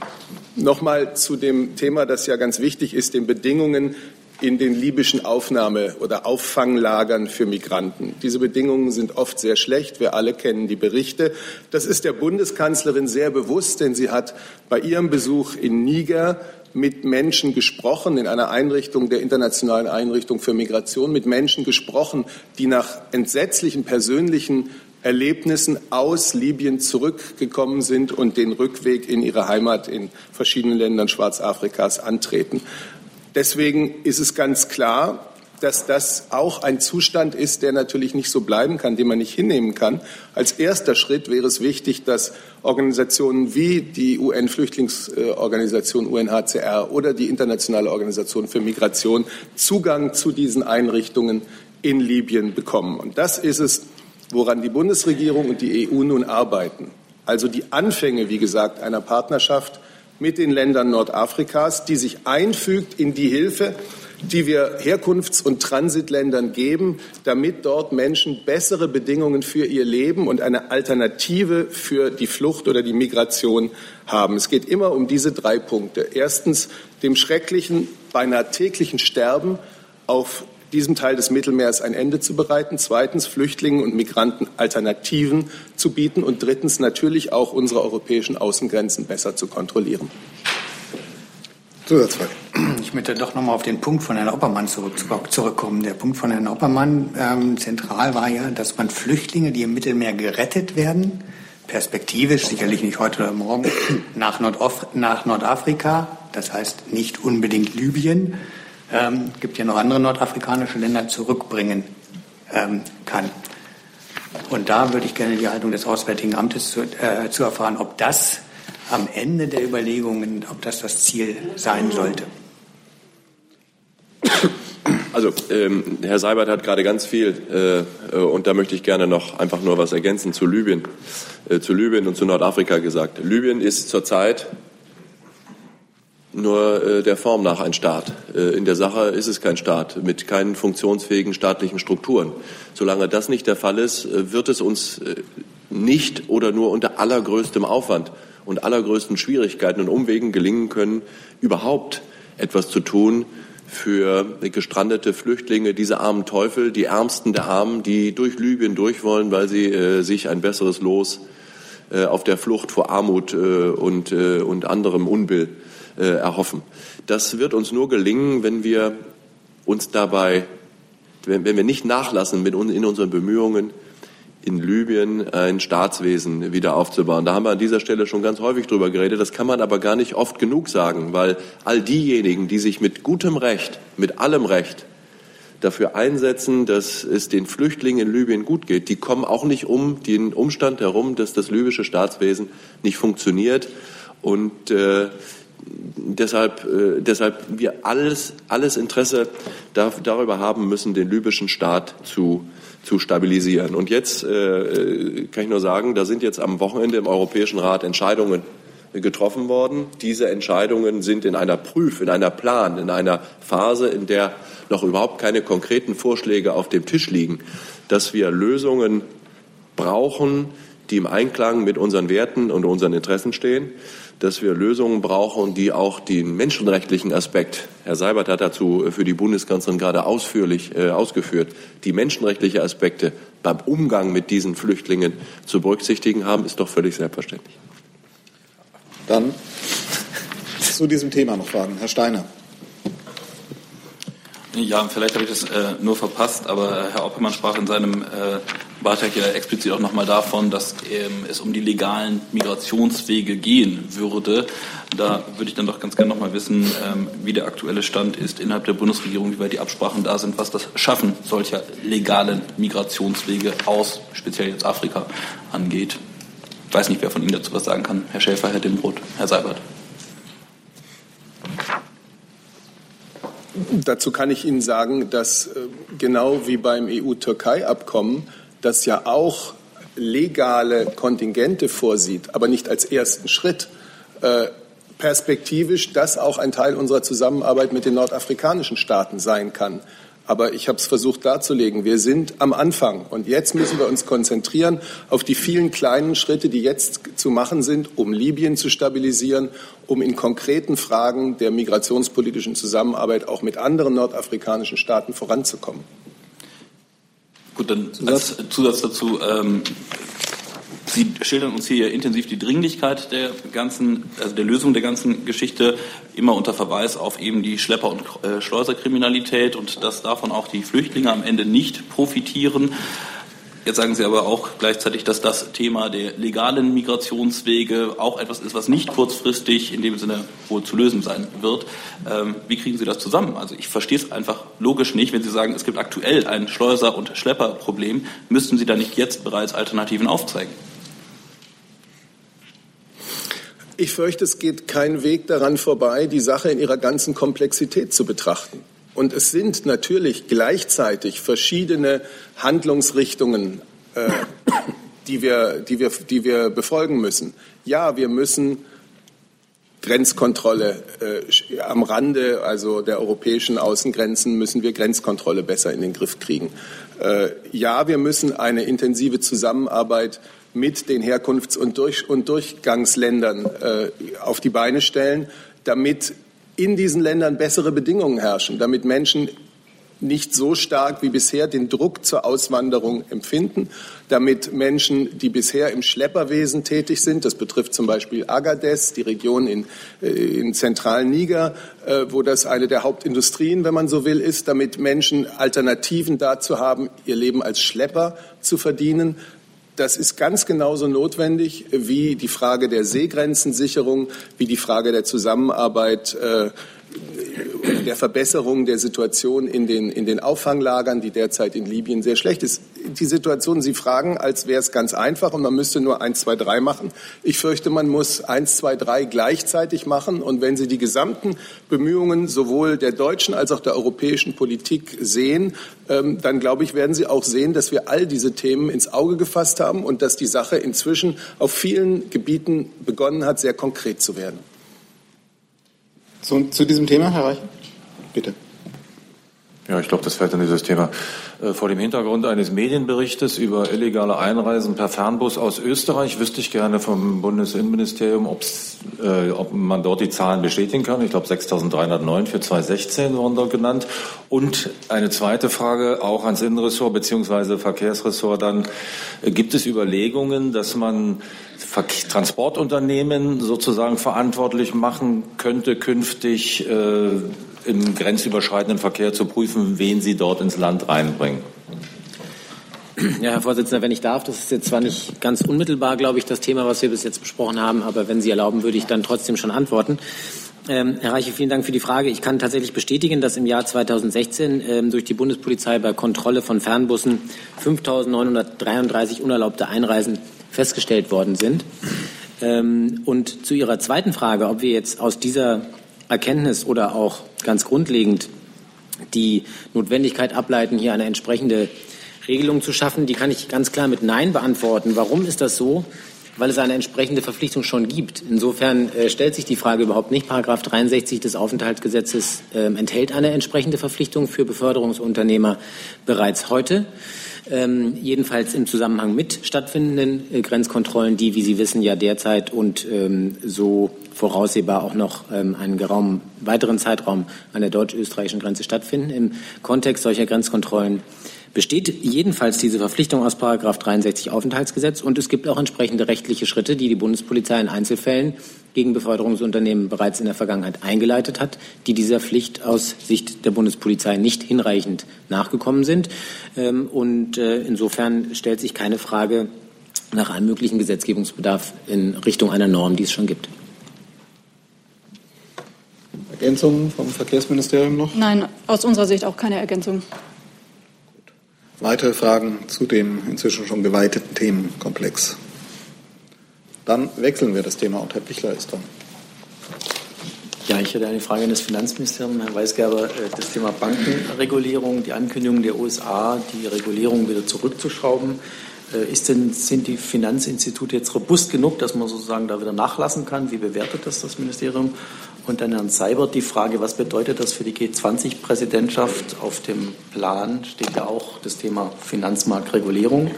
Nochmal zu dem Thema, das ja ganz wichtig ist, den Bedingungen in den libyschen Aufnahme- oder Auffanglagern für Migranten. Diese Bedingungen sind oft sehr schlecht. Wir alle kennen die Berichte. Das ist der Bundeskanzlerin sehr bewusst, denn sie hat bei ihrem Besuch in Niger mit Menschen gesprochen, in einer Einrichtung der Internationalen Einrichtung für Migration, mit Menschen gesprochen, die nach entsetzlichen persönlichen Erlebnissen aus Libyen zurückgekommen sind und den Rückweg in ihre Heimat in verschiedenen Ländern Schwarzafrikas antreten. Deswegen ist es ganz klar, dass das auch ein Zustand ist, der natürlich nicht so bleiben kann, den man nicht hinnehmen kann. Als erster Schritt wäre es wichtig, dass Organisationen wie die UN-Flüchtlingsorganisation UNHCR oder die Internationale Organisation für Migration Zugang zu diesen Einrichtungen in Libyen bekommen. Und das ist es, woran die Bundesregierung und die EU nun arbeiten. Also die Anfänge, wie gesagt, einer Partnerschaft mit den Ländern Nordafrikas, die sich einfügt in die Hilfe, die wir Herkunfts- und Transitländern geben, damit dort Menschen bessere Bedingungen für ihr Leben und eine Alternative für die Flucht oder die Migration haben. Es geht immer um diese drei Punkte. Erstens dem schrecklichen, beinahe täglichen Sterben auf diesem Teil des Mittelmeers ein Ende zu bereiten, zweitens Flüchtlingen und Migranten Alternativen zu bieten und drittens natürlich auch unsere europäischen Außengrenzen besser zu kontrollieren.
Zusatzfrage. Ich möchte doch noch mal auf den Punkt von Herrn Oppermann zurück, zurückkommen. Der Punkt von Herrn Oppermann ähm, zentral war ja, dass man Flüchtlinge, die im Mittelmeer gerettet werden, perspektivisch, sicherlich nicht heute oder morgen, nach, Nordaf nach Nordafrika, das heißt nicht unbedingt Libyen, ähm, gibt ja noch andere nordafrikanische Länder, zurückbringen ähm, kann. Und da würde ich gerne die Haltung des Auswärtigen Amtes zu, äh, zu erfahren, ob das am Ende der Überlegungen, ob das das Ziel sein sollte.
Also, ähm, Herr Seibert hat gerade ganz viel, äh, äh, und da möchte ich gerne noch einfach nur was ergänzen zu Libyen, äh, zu Libyen und zu Nordafrika gesagt. Libyen ist zurzeit nur äh, der Form nach ein Staat. Äh, in der Sache ist es kein Staat mit keinen funktionsfähigen staatlichen Strukturen. Solange das nicht der Fall ist, äh, wird es uns äh, nicht oder nur unter allergrößtem Aufwand und allergrößten Schwierigkeiten und Umwegen gelingen können, überhaupt etwas zu tun für gestrandete Flüchtlinge, diese armen Teufel, die Ärmsten der Armen, die durch Libyen durch wollen, weil sie äh, sich ein besseres Los äh, auf der Flucht vor Armut äh, und, äh, und anderem Unbill äh, erhoffen. Das wird uns nur gelingen, wenn wir uns dabei, wenn, wenn wir nicht nachlassen mit, in unseren Bemühungen, in Libyen ein Staatswesen wieder aufzubauen. Da haben wir an dieser Stelle schon ganz häufig drüber geredet. Das kann man aber gar nicht oft genug sagen, weil all diejenigen, die sich mit gutem Recht, mit allem Recht dafür einsetzen, dass es den Flüchtlingen in Libyen gut geht, die kommen auch nicht um den Umstand herum, dass das libysche Staatswesen nicht funktioniert und äh, deshalb, äh, deshalb wir alles, alles Interesse da, darüber haben müssen, den libyschen Staat zu, zu stabilisieren. Und jetzt äh, kann ich nur sagen, da sind jetzt am Wochenende im Europäischen Rat Entscheidungen getroffen worden. Diese Entscheidungen sind in einer Prüf, in einer Plan, in einer Phase, in der noch überhaupt keine konkreten Vorschläge auf dem Tisch liegen, dass wir Lösungen brauchen, die im Einklang mit unseren Werten und unseren Interessen stehen, dass wir Lösungen brauchen, die auch den menschenrechtlichen Aspekt, Herr Seibert hat dazu für die Bundeskanzlerin gerade ausführlich äh, ausgeführt, die menschenrechtlichen Aspekte beim Umgang mit diesen Flüchtlingen zu berücksichtigen haben, ist doch völlig selbstverständlich.
Dann zu diesem Thema noch Fragen. Herr Steiner.
Ja, vielleicht habe ich das äh, nur verpasst, aber Herr Oppermann sprach in seinem äh, Beitrag ja explizit auch nochmal davon, dass ähm, es um die legalen Migrationswege gehen würde. Da würde ich dann doch ganz gerne nochmal wissen, ähm, wie der aktuelle Stand ist innerhalb der Bundesregierung, wie weit die Absprachen da sind, was das Schaffen solcher legalen Migrationswege aus, speziell jetzt Afrika, angeht. Ich weiß nicht, wer von Ihnen dazu was sagen kann. Herr Schäfer, Herr Dimroth, Herr Seibert.
Dazu kann ich Ihnen sagen, dass äh, genau wie beim EU-Türkei-Abkommen, das ja auch legale Kontingente vorsieht, aber nicht als ersten Schritt, äh, perspektivisch das auch ein Teil unserer Zusammenarbeit mit den nordafrikanischen Staaten sein kann. Aber ich habe es versucht darzulegen. Wir sind am Anfang und jetzt müssen wir uns konzentrieren auf die vielen kleinen Schritte, die jetzt zu machen sind, um Libyen zu stabilisieren, um in konkreten Fragen der migrationspolitischen Zusammenarbeit auch mit anderen nordafrikanischen Staaten voranzukommen.
Gut, dann als Zusatz dazu. Ähm, Sie schildern uns hier intensiv die Dringlichkeit der ganzen, also der Lösung der ganzen Geschichte, immer unter Verweis auf eben die Schlepper- und äh, Schleuserkriminalität und dass davon auch die Flüchtlinge am Ende nicht profitieren. Jetzt sagen Sie aber auch gleichzeitig, dass das Thema der legalen Migrationswege auch etwas ist, was nicht kurzfristig in dem Sinne wohl zu lösen sein wird. Ähm, wie kriegen Sie das zusammen? Also ich verstehe es einfach logisch nicht, wenn Sie sagen, es gibt aktuell ein Schleuser- und Schlepperproblem, müssten Sie da nicht jetzt bereits Alternativen aufzeigen?
Ich fürchte, es geht kein Weg daran vorbei, die Sache in ihrer ganzen Komplexität zu betrachten. Und es sind natürlich gleichzeitig verschiedene Handlungsrichtungen, äh, die, wir, die, wir, die wir befolgen müssen. Ja, wir müssen Grenzkontrolle äh, am Rande, also der europäischen Außengrenzen, müssen wir Grenzkontrolle besser in den Griff kriegen. Äh, ja, wir müssen eine intensive Zusammenarbeit mit den Herkunfts- und, Durch und Durchgangsländern äh, auf die Beine stellen, damit in diesen Ländern bessere Bedingungen herrschen, damit Menschen nicht so stark wie bisher den Druck zur Auswanderung empfinden, damit Menschen, die bisher im Schlepperwesen tätig sind, das betrifft zum Beispiel Agadez, die Region in, äh, in zentralen Niger, äh, wo das eine der Hauptindustrien, wenn man so will, ist, damit Menschen Alternativen dazu haben, ihr Leben als Schlepper zu verdienen, das ist ganz genauso notwendig wie die Frage der Seegrenzensicherung, wie die Frage der Zusammenarbeit äh, der Verbesserung der Situation in den, in den Auffanglagern, die derzeit in Libyen sehr schlecht ist. Die Situation, Sie fragen, als wäre es ganz einfach und man müsste nur eins, zwei, drei machen. Ich fürchte, man muss eins, zwei, drei gleichzeitig machen. Und wenn Sie die gesamten Bemühungen sowohl der deutschen als auch der europäischen Politik sehen, ähm, dann glaube ich, werden Sie auch sehen, dass wir all diese Themen ins Auge gefasst haben und dass die Sache inzwischen auf vielen Gebieten begonnen hat, sehr konkret zu werden.
Zu, zu diesem Thema, Herr Reich? Bitte.
Ja, ich glaube, das fällt in dieses Thema. Äh, vor dem Hintergrund eines Medienberichtes über illegale Einreisen per Fernbus aus Österreich wüsste ich gerne vom Bundesinnenministerium, äh, ob man dort die Zahlen bestätigen kann. Ich glaube, 6.309 für 2016 wurden dort genannt. Und eine zweite Frage auch ans Innenressort bzw. Verkehrsressort dann. Äh, gibt es Überlegungen, dass man Transportunternehmen sozusagen verantwortlich machen könnte, künftig äh, im grenzüberschreitenden Verkehr zu prüfen, wen sie dort ins Land reinbringen.
Ja, Herr Vorsitzender, wenn ich darf, das ist jetzt zwar nicht ganz unmittelbar, glaube ich, das Thema, was wir bis jetzt besprochen haben, aber wenn Sie erlauben, würde ich dann trotzdem schon antworten. Ähm, Herr Reiche, vielen Dank für die Frage. Ich kann tatsächlich bestätigen, dass im Jahr 2016 ähm, durch die Bundespolizei bei Kontrolle von Fernbussen 5.933 unerlaubte Einreisen festgestellt worden sind. Ähm, und zu Ihrer zweiten Frage, ob wir jetzt aus dieser Erkenntnis oder auch ganz grundlegend die Notwendigkeit ableiten, hier eine entsprechende Regelung zu schaffen, die kann ich ganz klar mit Nein beantworten. Warum ist das so? weil es eine entsprechende Verpflichtung schon gibt. Insofern äh, stellt sich die Frage überhaupt nicht. Paragraph 63 des Aufenthaltsgesetzes äh, enthält eine entsprechende Verpflichtung für Beförderungsunternehmer bereits heute. Ähm, jedenfalls im Zusammenhang mit stattfindenden äh, Grenzkontrollen, die, wie Sie wissen, ja derzeit und ähm, so voraussehbar auch noch ähm, einen geraumen weiteren Zeitraum an der deutsch-österreichischen Grenze stattfinden. Im Kontext solcher Grenzkontrollen besteht jedenfalls diese Verpflichtung aus Paragraph 63 Aufenthaltsgesetz und es gibt auch entsprechende rechtliche Schritte, die die Bundespolizei in Einzelfällen gegen Beförderungsunternehmen bereits in der Vergangenheit eingeleitet hat, die dieser Pflicht aus Sicht der Bundespolizei nicht hinreichend nachgekommen sind. Ähm, und äh, insofern stellt sich keine Frage nach einem möglichen Gesetzgebungsbedarf in Richtung einer Norm, die es schon gibt.
Ergänzungen vom Verkehrsministerium noch?
Nein, aus unserer Sicht auch keine Ergänzung.
Weitere Fragen zu dem inzwischen schon geweiteten Themenkomplex? Dann wechseln wir das Thema und Herr Pichler ist dran.
Ja, ich hätte eine Frage an das Finanzministerium, Herr Weisgerber. Äh, das Thema Bankenregulierung, die Ankündigung der USA, die Regulierung wieder zurückzuschrauben. Äh, ist denn, sind die Finanzinstitute jetzt robust genug, dass man sozusagen da wieder nachlassen kann? Wie bewertet das das Ministerium? Und dann Herrn Seibert die Frage, was bedeutet das für die G20-Präsidentschaft? Auf dem Plan steht ja auch das Thema Finanzmarktregulierung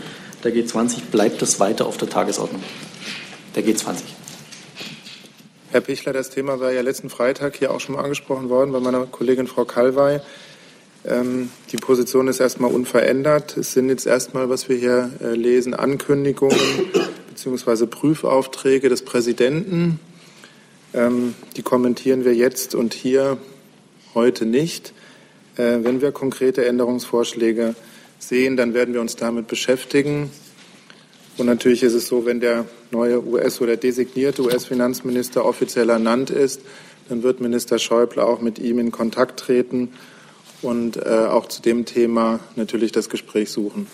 der G20. Bleibt das weiter auf der Tagesordnung der G20?
Herr Pichler, das Thema war ja letzten Freitag hier auch schon mal angesprochen worden bei meiner Kollegin Frau Kalwey. Ähm, die Position ist erstmal unverändert. Es sind jetzt erstmal, was wir hier äh, lesen, Ankündigungen bzw. Prüfaufträge des Präsidenten ähm, die kommentieren wir jetzt und hier heute nicht. Äh, wenn wir konkrete Änderungsvorschläge sehen, dann werden wir uns damit beschäftigen. Und natürlich ist es so, wenn der neue US- oder designierte US-Finanzminister offiziell ernannt ist, dann wird Minister Schäuble auch mit ihm in Kontakt treten und äh, auch zu dem Thema natürlich das Gespräch suchen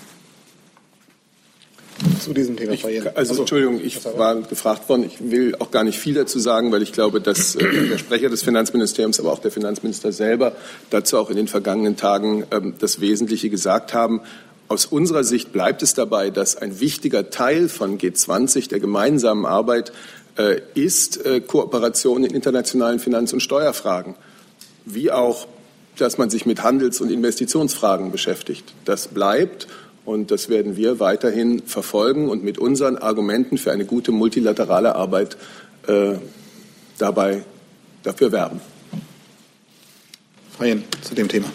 zu diesem Thema ich, Also, also Entschuldigung, ich war gefragt worden. Ich will auch gar nicht viel dazu sagen, weil ich glaube, dass äh, der Sprecher des Finanzministeriums, aber auch der Finanzminister selber dazu auch in den vergangenen Tagen ähm, das Wesentliche gesagt haben. Aus unserer Sicht bleibt es dabei, dass ein wichtiger Teil von G20 der gemeinsamen Arbeit äh, ist äh, Kooperation in internationalen Finanz- und Steuerfragen, wie auch, dass man sich mit Handels- und Investitionsfragen beschäftigt. Das bleibt. Und das werden wir weiterhin verfolgen und mit unseren Argumenten für eine gute multilaterale Arbeit äh, dabei dafür werben.
Frau Jen, zu dem Thema.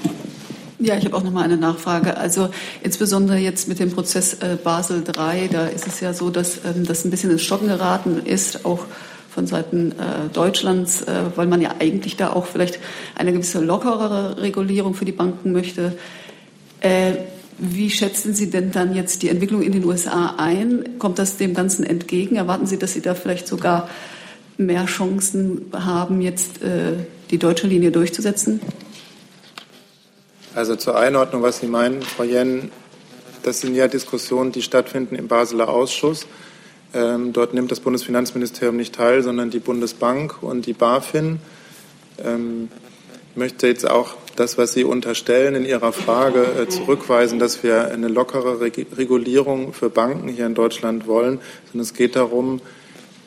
Ja, ich habe auch noch mal eine Nachfrage. Also insbesondere jetzt mit dem Prozess äh, Basel III, da ist es ja so, dass ähm, das ein bisschen ins Stocken geraten ist, auch von Seiten äh, Deutschlands, äh, weil man ja eigentlich da auch vielleicht eine gewisse lockerere Regulierung für die Banken möchte. Wie schätzen Sie denn dann jetzt die Entwicklung in den USA ein? Kommt das dem Ganzen entgegen? Erwarten Sie, dass Sie da vielleicht sogar mehr Chancen haben, jetzt äh, die deutsche Linie durchzusetzen?
Also zur Einordnung, was Sie meinen, Frau Jen, das sind ja Diskussionen, die stattfinden im Basler Ausschuss. Ähm, dort nimmt das Bundesfinanzministerium nicht teil, sondern die Bundesbank und die BaFin. Ähm, möchte jetzt auch das, was Sie unterstellen in Ihrer Frage, äh, zurückweisen, dass wir eine lockere Regulierung für Banken hier in Deutschland wollen, sondern es geht darum,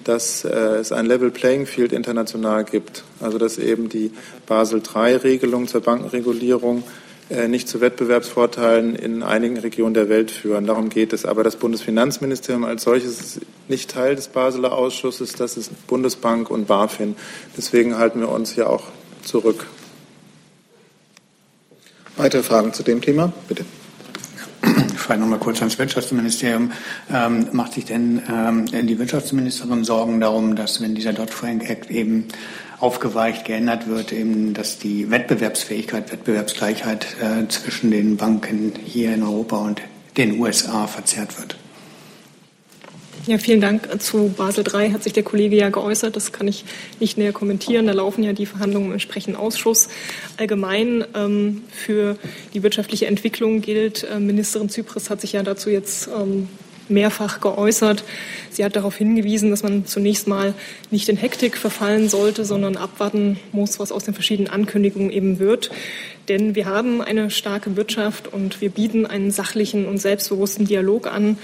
dass äh, es ein Level Playing Field international gibt. Also dass eben die Basel III-Regelung zur Bankenregulierung äh, nicht zu Wettbewerbsvorteilen in einigen Regionen der Welt führen. Darum geht es. Aber das Bundesfinanzministerium als solches ist nicht Teil des Basler Ausschusses. Das ist Bundesbank und BaFin. Deswegen halten wir uns hier auch zurück.
Weitere Fragen zu dem Thema? Bitte.
Ich frage noch mal kurz ans Wirtschaftsministerium. Ähm, macht sich denn ähm, die Wirtschaftsministerin Sorgen darum, dass wenn dieser Dodd-Frank-Act eben aufgeweicht, geändert wird, eben, dass die Wettbewerbsfähigkeit, Wettbewerbsgleichheit äh, zwischen den Banken hier in Europa und den USA verzerrt wird?
Ja, vielen Dank. Zu Basel III hat sich der Kollege ja geäußert. Das kann ich nicht näher kommentieren. Da laufen ja die Verhandlungen im entsprechenden Ausschuss. Allgemein ähm, für die wirtschaftliche Entwicklung gilt, äh, Ministerin Zypris hat sich ja dazu jetzt ähm, mehrfach geäußert. Sie hat darauf hingewiesen, dass man zunächst mal nicht in Hektik verfallen sollte, sondern abwarten muss, was aus den verschiedenen Ankündigungen eben wird. Denn wir haben eine starke Wirtschaft und wir bieten einen sachlichen und selbstbewussten Dialog an.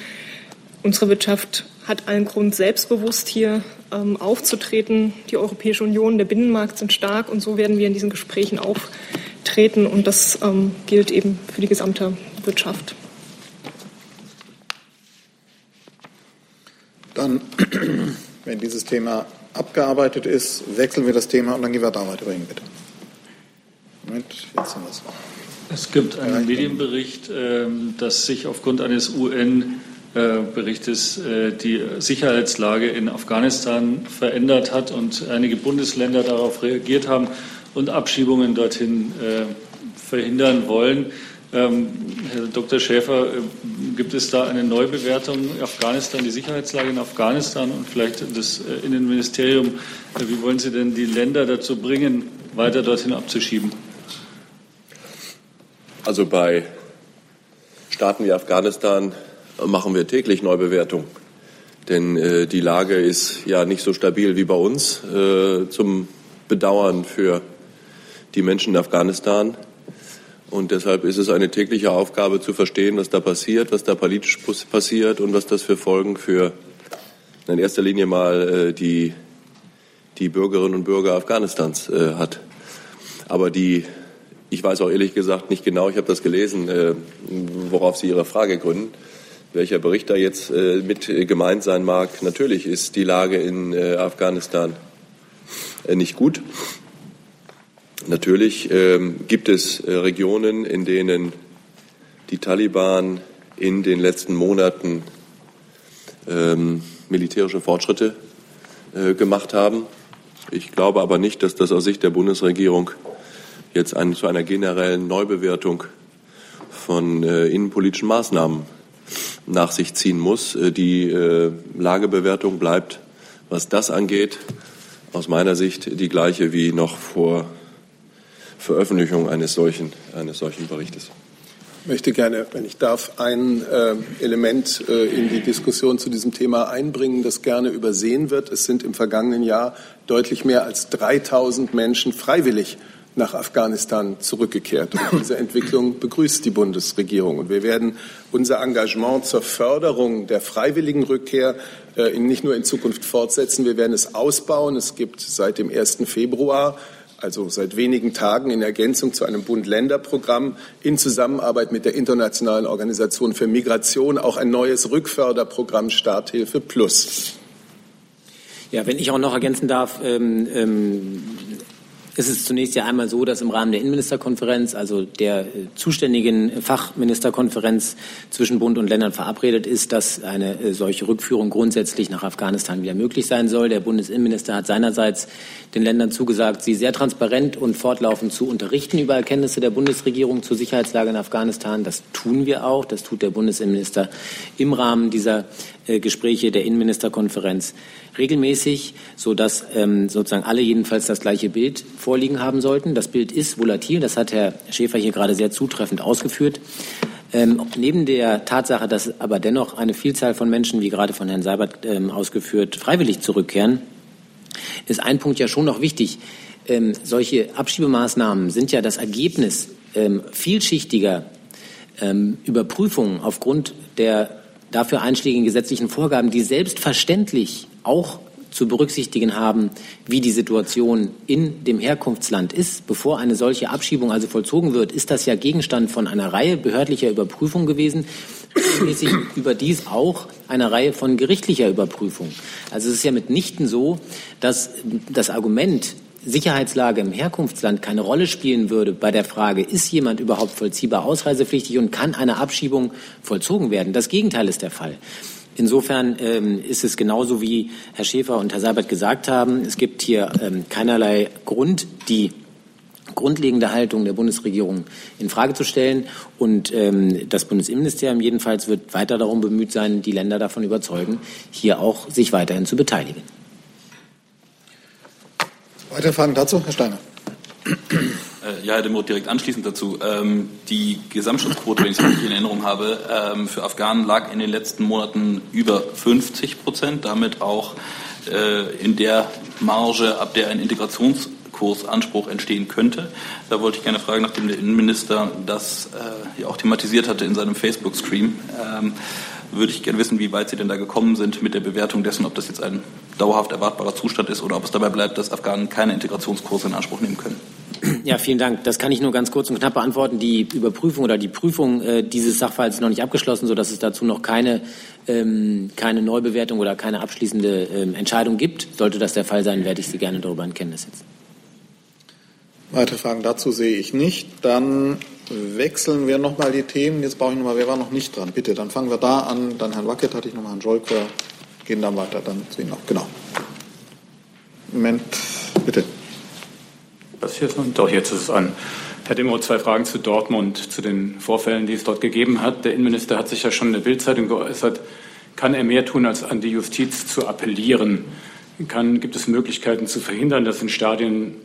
Unsere Wirtschaft hat allen Grund, selbstbewusst hier ähm, aufzutreten. Die Europäische Union, der Binnenmarkt sind stark und so werden wir in diesen Gesprächen auftreten. Und das ähm, gilt eben für die gesamte Wirtschaft.
Dann, wenn dieses Thema abgearbeitet ist, wechseln wir das Thema und dann gehen wir da weiter. Bitte.
Moment, jetzt haben wir es. Es gibt einen Medienbericht, ähm, dass sich aufgrund eines UN-Berichtes äh, die Sicherheitslage in Afghanistan verändert hat und einige Bundesländer darauf reagiert haben und Abschiebungen dorthin äh, verhindern wollen. Ähm, Herr Dr. Schäfer, äh, gibt es da eine Neubewertung Afghanistan, die Sicherheitslage in Afghanistan und vielleicht das Innenministerium? Wie wollen Sie denn die Länder dazu bringen, weiter dorthin abzuschieben?
Also bei Staaten wie Afghanistan machen wir täglich Neubewertung. Denn äh, die Lage ist ja nicht so stabil wie bei uns, äh, zum Bedauern für die Menschen in Afghanistan. Und deshalb ist es eine tägliche Aufgabe zu verstehen, was da passiert, was da politisch passiert und was das für Folgen für in erster Linie mal äh, die, die Bürgerinnen und Bürger Afghanistans äh, hat. Aber die ich weiß auch ehrlich gesagt nicht genau, ich habe das gelesen, äh, worauf Sie Ihre Frage gründen, welcher Bericht da jetzt äh, mit gemeint sein mag. Natürlich ist die Lage in äh, Afghanistan nicht gut. Natürlich ähm, gibt es Regionen, in denen die Taliban in den letzten Monaten ähm, militärische Fortschritte gemacht haben. Ich glaube aber nicht, dass das aus Sicht der Bundesregierung jetzt ein, zu einer generellen Neubewertung von äh, innenpolitischen Maßnahmen nach sich ziehen muss. Äh, die äh, Lagebewertung bleibt, was das angeht, aus meiner Sicht die gleiche wie noch vor Veröffentlichung eines solchen, eines solchen Berichtes.
Ich möchte gerne, wenn ich darf, ein äh, Element äh, in die Diskussion zu diesem Thema einbringen, das gerne übersehen wird. Es sind im vergangenen Jahr deutlich mehr als 3000 Menschen freiwillig nach Afghanistan zurückgekehrt. Und diese Entwicklung begrüßt die Bundesregierung. Und wir werden unser Engagement zur Förderung der freiwilligen Rückkehr äh, nicht nur in Zukunft fortsetzen, wir werden es ausbauen. Es gibt seit dem 1. Februar also seit wenigen Tagen in Ergänzung zu einem Bund-Länder-Programm in Zusammenarbeit mit der Internationalen Organisation für Migration auch ein neues Rückförderprogramm Starthilfe Plus.
Ja, wenn ich auch noch ergänzen darf, ähm, ähm, es ist zunächst ja einmal so, dass im Rahmen der Innenministerkonferenz, also der äh, zuständigen Fachministerkonferenz zwischen Bund und Ländern verabredet ist, dass eine äh, solche Rückführung grundsätzlich nach Afghanistan wieder möglich sein soll. Der Bundesinnenminister hat seinerseits den Ländern zugesagt, sie sehr transparent und fortlaufend zu unterrichten über Erkenntnisse der Bundesregierung zur Sicherheitslage in Afghanistan. Das tun wir auch. Das tut der Bundesinnenminister im Rahmen dieser äh, Gespräche der Innenministerkonferenz regelmäßig, sodass ähm, sozusagen alle jedenfalls das gleiche Bild vorliegen haben sollten. Das Bild ist volatil, das hat Herr Schäfer hier gerade sehr zutreffend ausgeführt. Ähm, neben der Tatsache, dass aber dennoch eine Vielzahl von Menschen, wie gerade von Herrn Seibert ähm, ausgeführt, freiwillig zurückkehren, ist ein Punkt ja schon noch wichtig. Ähm, solche Abschiebemaßnahmen sind ja das Ergebnis ähm, vielschichtiger ähm, Überprüfungen aufgrund der dafür einschlägigen gesetzlichen Vorgaben, die selbstverständlich auch zu berücksichtigen haben, wie die Situation in dem Herkunftsland ist. Bevor eine solche Abschiebung also vollzogen wird, ist das ja Gegenstand von einer Reihe behördlicher Überprüfungen gewesen, regelmäßig überdies auch einer Reihe von gerichtlicher Überprüfung. Also es ist ja mitnichten so, dass das Argument, Sicherheitslage im Herkunftsland keine Rolle spielen würde bei der Frage, ist jemand überhaupt vollziehbar ausreisepflichtig und kann eine Abschiebung vollzogen werden. Das Gegenteil ist der Fall. Insofern ähm, ist es genauso, wie Herr Schäfer und Herr Seibert gesagt haben. Es gibt hier ähm, keinerlei Grund, die grundlegende Haltung der Bundesregierung in Frage zu stellen. Und ähm, das Bundesinnenministerium jedenfalls wird weiter darum bemüht sein, die Länder davon überzeugen, hier auch sich weiterhin zu beteiligen.
Weitere Fragen dazu, Herr Steiner.
Äh, ja, Herr Demroth, direkt anschließend dazu. Ähm, die Gesamtschutzquote, wenn ich es richtig in Erinnerung habe, ähm, für Afghanen lag in den letzten Monaten über 50 Prozent, damit auch äh, in der Marge, ab der ein Integrationskursanspruch entstehen könnte. Da wollte ich gerne fragen, nachdem der Innenminister das äh, ja auch thematisiert hatte in seinem Facebook-Stream. Würde ich gerne wissen, wie weit Sie denn da gekommen sind mit der Bewertung dessen, ob das jetzt ein dauerhaft erwartbarer Zustand ist oder ob es dabei bleibt, dass Afghanen keine Integrationskurse in Anspruch nehmen können.
Ja, vielen Dank. Das kann ich nur ganz kurz und knapp beantworten. Die Überprüfung oder die Prüfung äh, dieses Sachverhalts ist noch nicht abgeschlossen, sodass es dazu noch keine, ähm, keine Neubewertung oder keine abschließende ähm, Entscheidung gibt. Sollte das der Fall sein, werde ich Sie gerne darüber in Kenntnis setzen.
Weitere Fragen dazu sehe ich nicht. Dann wechseln wir nochmal die Themen. Jetzt brauche ich nochmal, wer war noch nicht dran? Bitte, dann fangen wir da an. Dann Herrn Wackett hatte ich nochmal, Herrn Jolker. Gehen dann weiter, dann zu Ihnen noch. Genau. Moment, bitte.
Was hier ist noch? Doch, jetzt ist es an. Herr Demo, zwei Fragen zu Dortmund, zu den Vorfällen, die es dort gegeben hat. Der Innenminister hat sich ja schon in der Bildzeitung geäußert. Kann er mehr tun, als an die Justiz zu appellieren? Kann, gibt es Möglichkeiten zu verhindern, dass in Stadien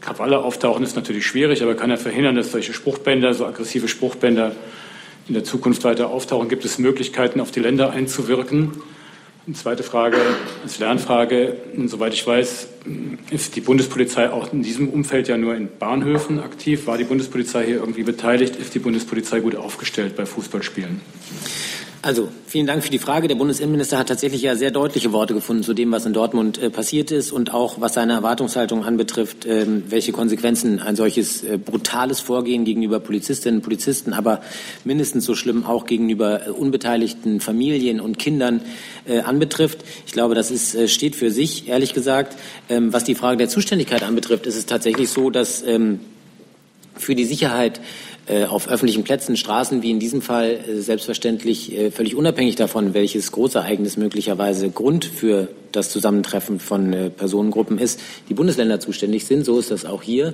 Krawalle auftauchen, ist natürlich schwierig, aber kann er verhindern, dass solche Spruchbänder, so aggressive Spruchbänder in der Zukunft weiter auftauchen? Gibt es Möglichkeiten, auf die Länder einzuwirken? Eine zweite Frage als Lernfrage. Soweit ich weiß, ist die Bundespolizei auch in diesem Umfeld ja nur in Bahnhöfen aktiv. War die Bundespolizei hier irgendwie beteiligt? Ist die Bundespolizei gut aufgestellt bei Fußballspielen?
Also vielen Dank für die Frage. Der Bundesinnenminister hat tatsächlich ja sehr deutliche Worte gefunden zu dem, was in Dortmund äh, passiert ist und auch was seine Erwartungshaltung anbetrifft, äh, welche Konsequenzen ein solches äh, brutales Vorgehen gegenüber Polizistinnen und Polizisten, aber mindestens so schlimm auch gegenüber äh, unbeteiligten Familien und Kindern äh, anbetrifft. Ich glaube, das ist, äh, steht für sich, ehrlich gesagt. Ähm, was die Frage der Zuständigkeit anbetrifft, ist es tatsächlich so, dass ähm, für die Sicherheit äh, auf öffentlichen Plätzen, Straßen, wie in diesem Fall, äh, selbstverständlich äh, völlig unabhängig davon, welches Großereignis möglicherweise Grund für das Zusammentreffen von Personengruppen ist, die Bundesländer zuständig sind. So ist das auch hier.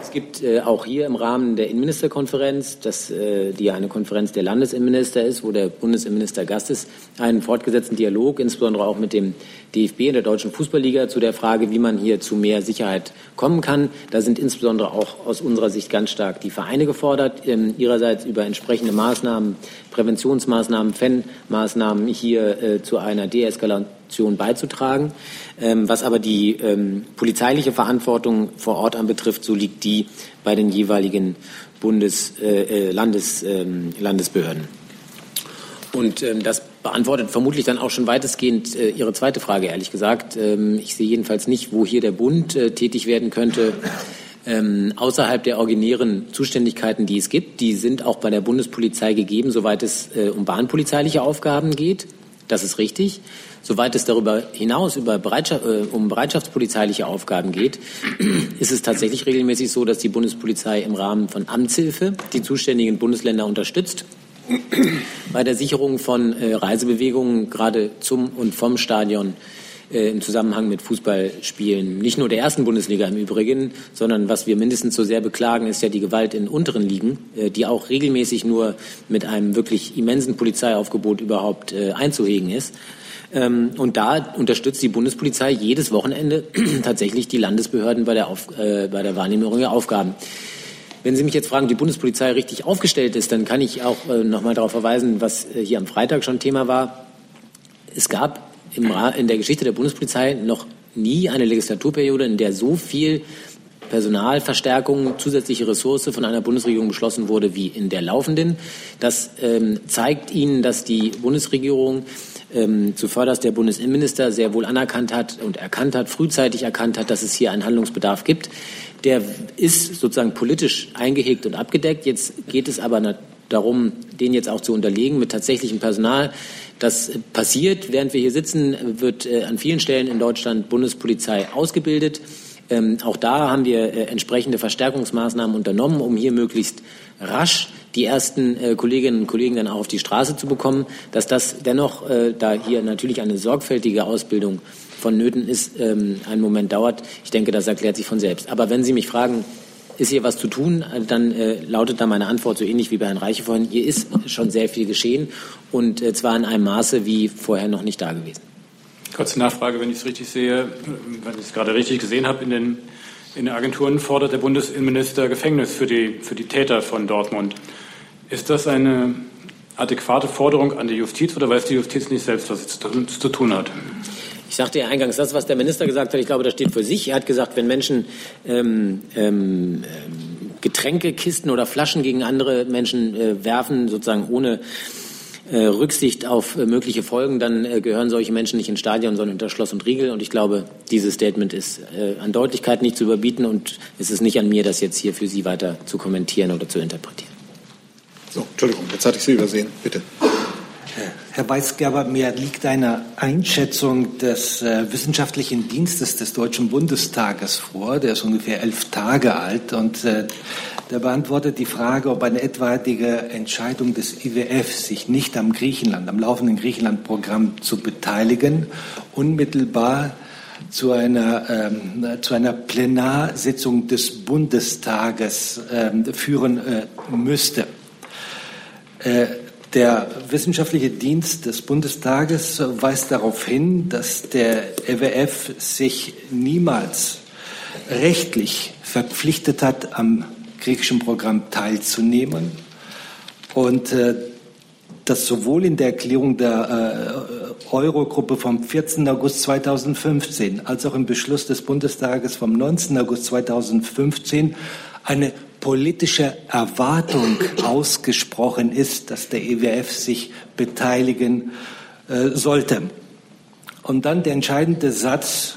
Es gibt äh, auch hier im Rahmen der Innenministerkonferenz, das, äh, die eine Konferenz der Landesinnenminister ist, wo der Bundesinnenminister Gast ist, einen fortgesetzten Dialog, insbesondere auch mit dem DFB und der Deutschen Fußballliga zu der Frage, wie man hier zu mehr Sicherheit kommen kann. Da sind insbesondere auch aus unserer Sicht ganz stark die Vereine gefordert, ähm, ihrerseits über entsprechende Maßnahmen, Präventionsmaßnahmen, Fan-Maßnahmen hier äh, zu einer Deeskalation beizutragen. Ähm, was aber die ähm, polizeiliche Verantwortung vor Ort anbetrifft, so liegt die bei den jeweiligen Bundes, äh, äh Landes, ähm, Landesbehörden. Und ähm, das beantwortet vermutlich dann auch schon weitestgehend äh, Ihre zweite Frage, ehrlich gesagt. Ähm, ich sehe jedenfalls nicht, wo hier der Bund äh, tätig werden könnte. Ähm, außerhalb der originären Zuständigkeiten, die es gibt, die sind auch bei der Bundespolizei gegeben, soweit es äh, um bahnpolizeiliche Aufgaben geht. Das ist richtig. Soweit es darüber hinaus über Bereitschaft, äh, um bereitschaftspolizeiliche Aufgaben geht, ist es tatsächlich regelmäßig so, dass die Bundespolizei im Rahmen von Amtshilfe die zuständigen Bundesländer unterstützt bei der Sicherung von äh, Reisebewegungen gerade zum und vom Stadion äh, im Zusammenhang mit Fußballspielen. Nicht nur der ersten Bundesliga im Übrigen, sondern was wir mindestens so sehr beklagen, ist ja die Gewalt in unteren Ligen, äh, die auch regelmäßig nur mit einem wirklich immensen Polizeiaufgebot überhaupt äh, einzuhegen ist. Ähm, und da unterstützt die Bundespolizei jedes Wochenende tatsächlich die Landesbehörden bei der, Auf, äh, bei der Wahrnehmung ihrer Aufgaben. Wenn Sie mich jetzt fragen, wie die Bundespolizei richtig aufgestellt ist, dann kann ich auch äh, noch mal darauf verweisen, was äh, hier am Freitag schon Thema war. Es gab im, in der Geschichte der Bundespolizei noch nie eine Legislaturperiode, in der so viel Personalverstärkung, zusätzliche Ressource von einer Bundesregierung beschlossen wurde wie in der laufenden. Das ähm, zeigt Ihnen, dass die Bundesregierung ähm, zuvörderst der Bundesinnenminister sehr wohl anerkannt hat und erkannt hat, frühzeitig erkannt hat, dass es hier einen Handlungsbedarf gibt. Der ist sozusagen politisch eingehegt und abgedeckt. Jetzt geht es aber darum, den jetzt auch zu unterlegen mit tatsächlichem Personal. Das passiert, während wir hier sitzen, wird äh, an vielen Stellen in Deutschland Bundespolizei ausgebildet. Ähm, auch da haben wir äh, entsprechende Verstärkungsmaßnahmen unternommen, um hier möglichst rasch die ersten äh, Kolleginnen und Kollegen dann auch auf die Straße zu bekommen. Dass das dennoch, da hier natürlich eine sorgfältige Ausbildung vonnöten ist, ähm, einen Moment dauert. Ich denke, das erklärt sich von selbst. Aber wenn Sie mich fragen, ist hier was zu tun, äh, dann äh, lautet da meine Antwort so ähnlich wie bei Herrn Reiche vorhin. Hier ist schon sehr viel geschehen und äh, zwar in einem Maße wie vorher noch nicht da gewesen.
Kurze Nachfrage, wenn ich es richtig sehe, wenn ich es gerade richtig gesehen habe, in den In den Agenturen fordert der Bundesinnenminister Gefängnis für die, für die Täter von Dortmund. Ist das eine adäquate Forderung an die Justiz oder weiß die Justiz nicht selbst, was sie zu tun hat?
Ich sagte ja eingangs, das, was der Minister gesagt hat, ich glaube, das steht für sich. Er hat gesagt, wenn Menschen ähm, ähm, Getränkekisten oder Flaschen gegen andere Menschen äh, werfen, sozusagen ohne äh, Rücksicht auf äh, mögliche Folgen, dann äh, gehören solche Menschen nicht ins Stadion, sondern unter Schloss und Riegel. Und ich glaube, dieses Statement ist äh, an Deutlichkeit nicht zu überbieten und es ist nicht an mir, das jetzt hier für Sie weiter zu kommentieren oder zu interpretieren.
So, Entschuldigung, jetzt hatte ich Sie übersehen. Bitte.
Herr Weisgerber, mir liegt eine Einschätzung des äh, wissenschaftlichen Dienstes des Deutschen Bundestages vor. Der ist ungefähr elf Tage alt und äh, der beantwortet die Frage, ob eine etwaige Entscheidung des IWF, sich nicht am Griechenland, am laufenden Griechenland-Programm zu beteiligen, unmittelbar zu einer, ähm, zu einer Plenarsitzung des Bundestages ähm, führen äh, müsste. Äh, der wissenschaftliche Dienst des Bundestages weist darauf hin, dass der EWF sich niemals rechtlich verpflichtet hat, am griechischen Programm teilzunehmen und äh, dass sowohl in der Erklärung der äh, Eurogruppe vom 14. August 2015 als auch im Beschluss des Bundestages vom 19. August 2015 eine politische Erwartung ausgesprochen ist, dass der EWF sich beteiligen äh, sollte. Und dann der entscheidende Satz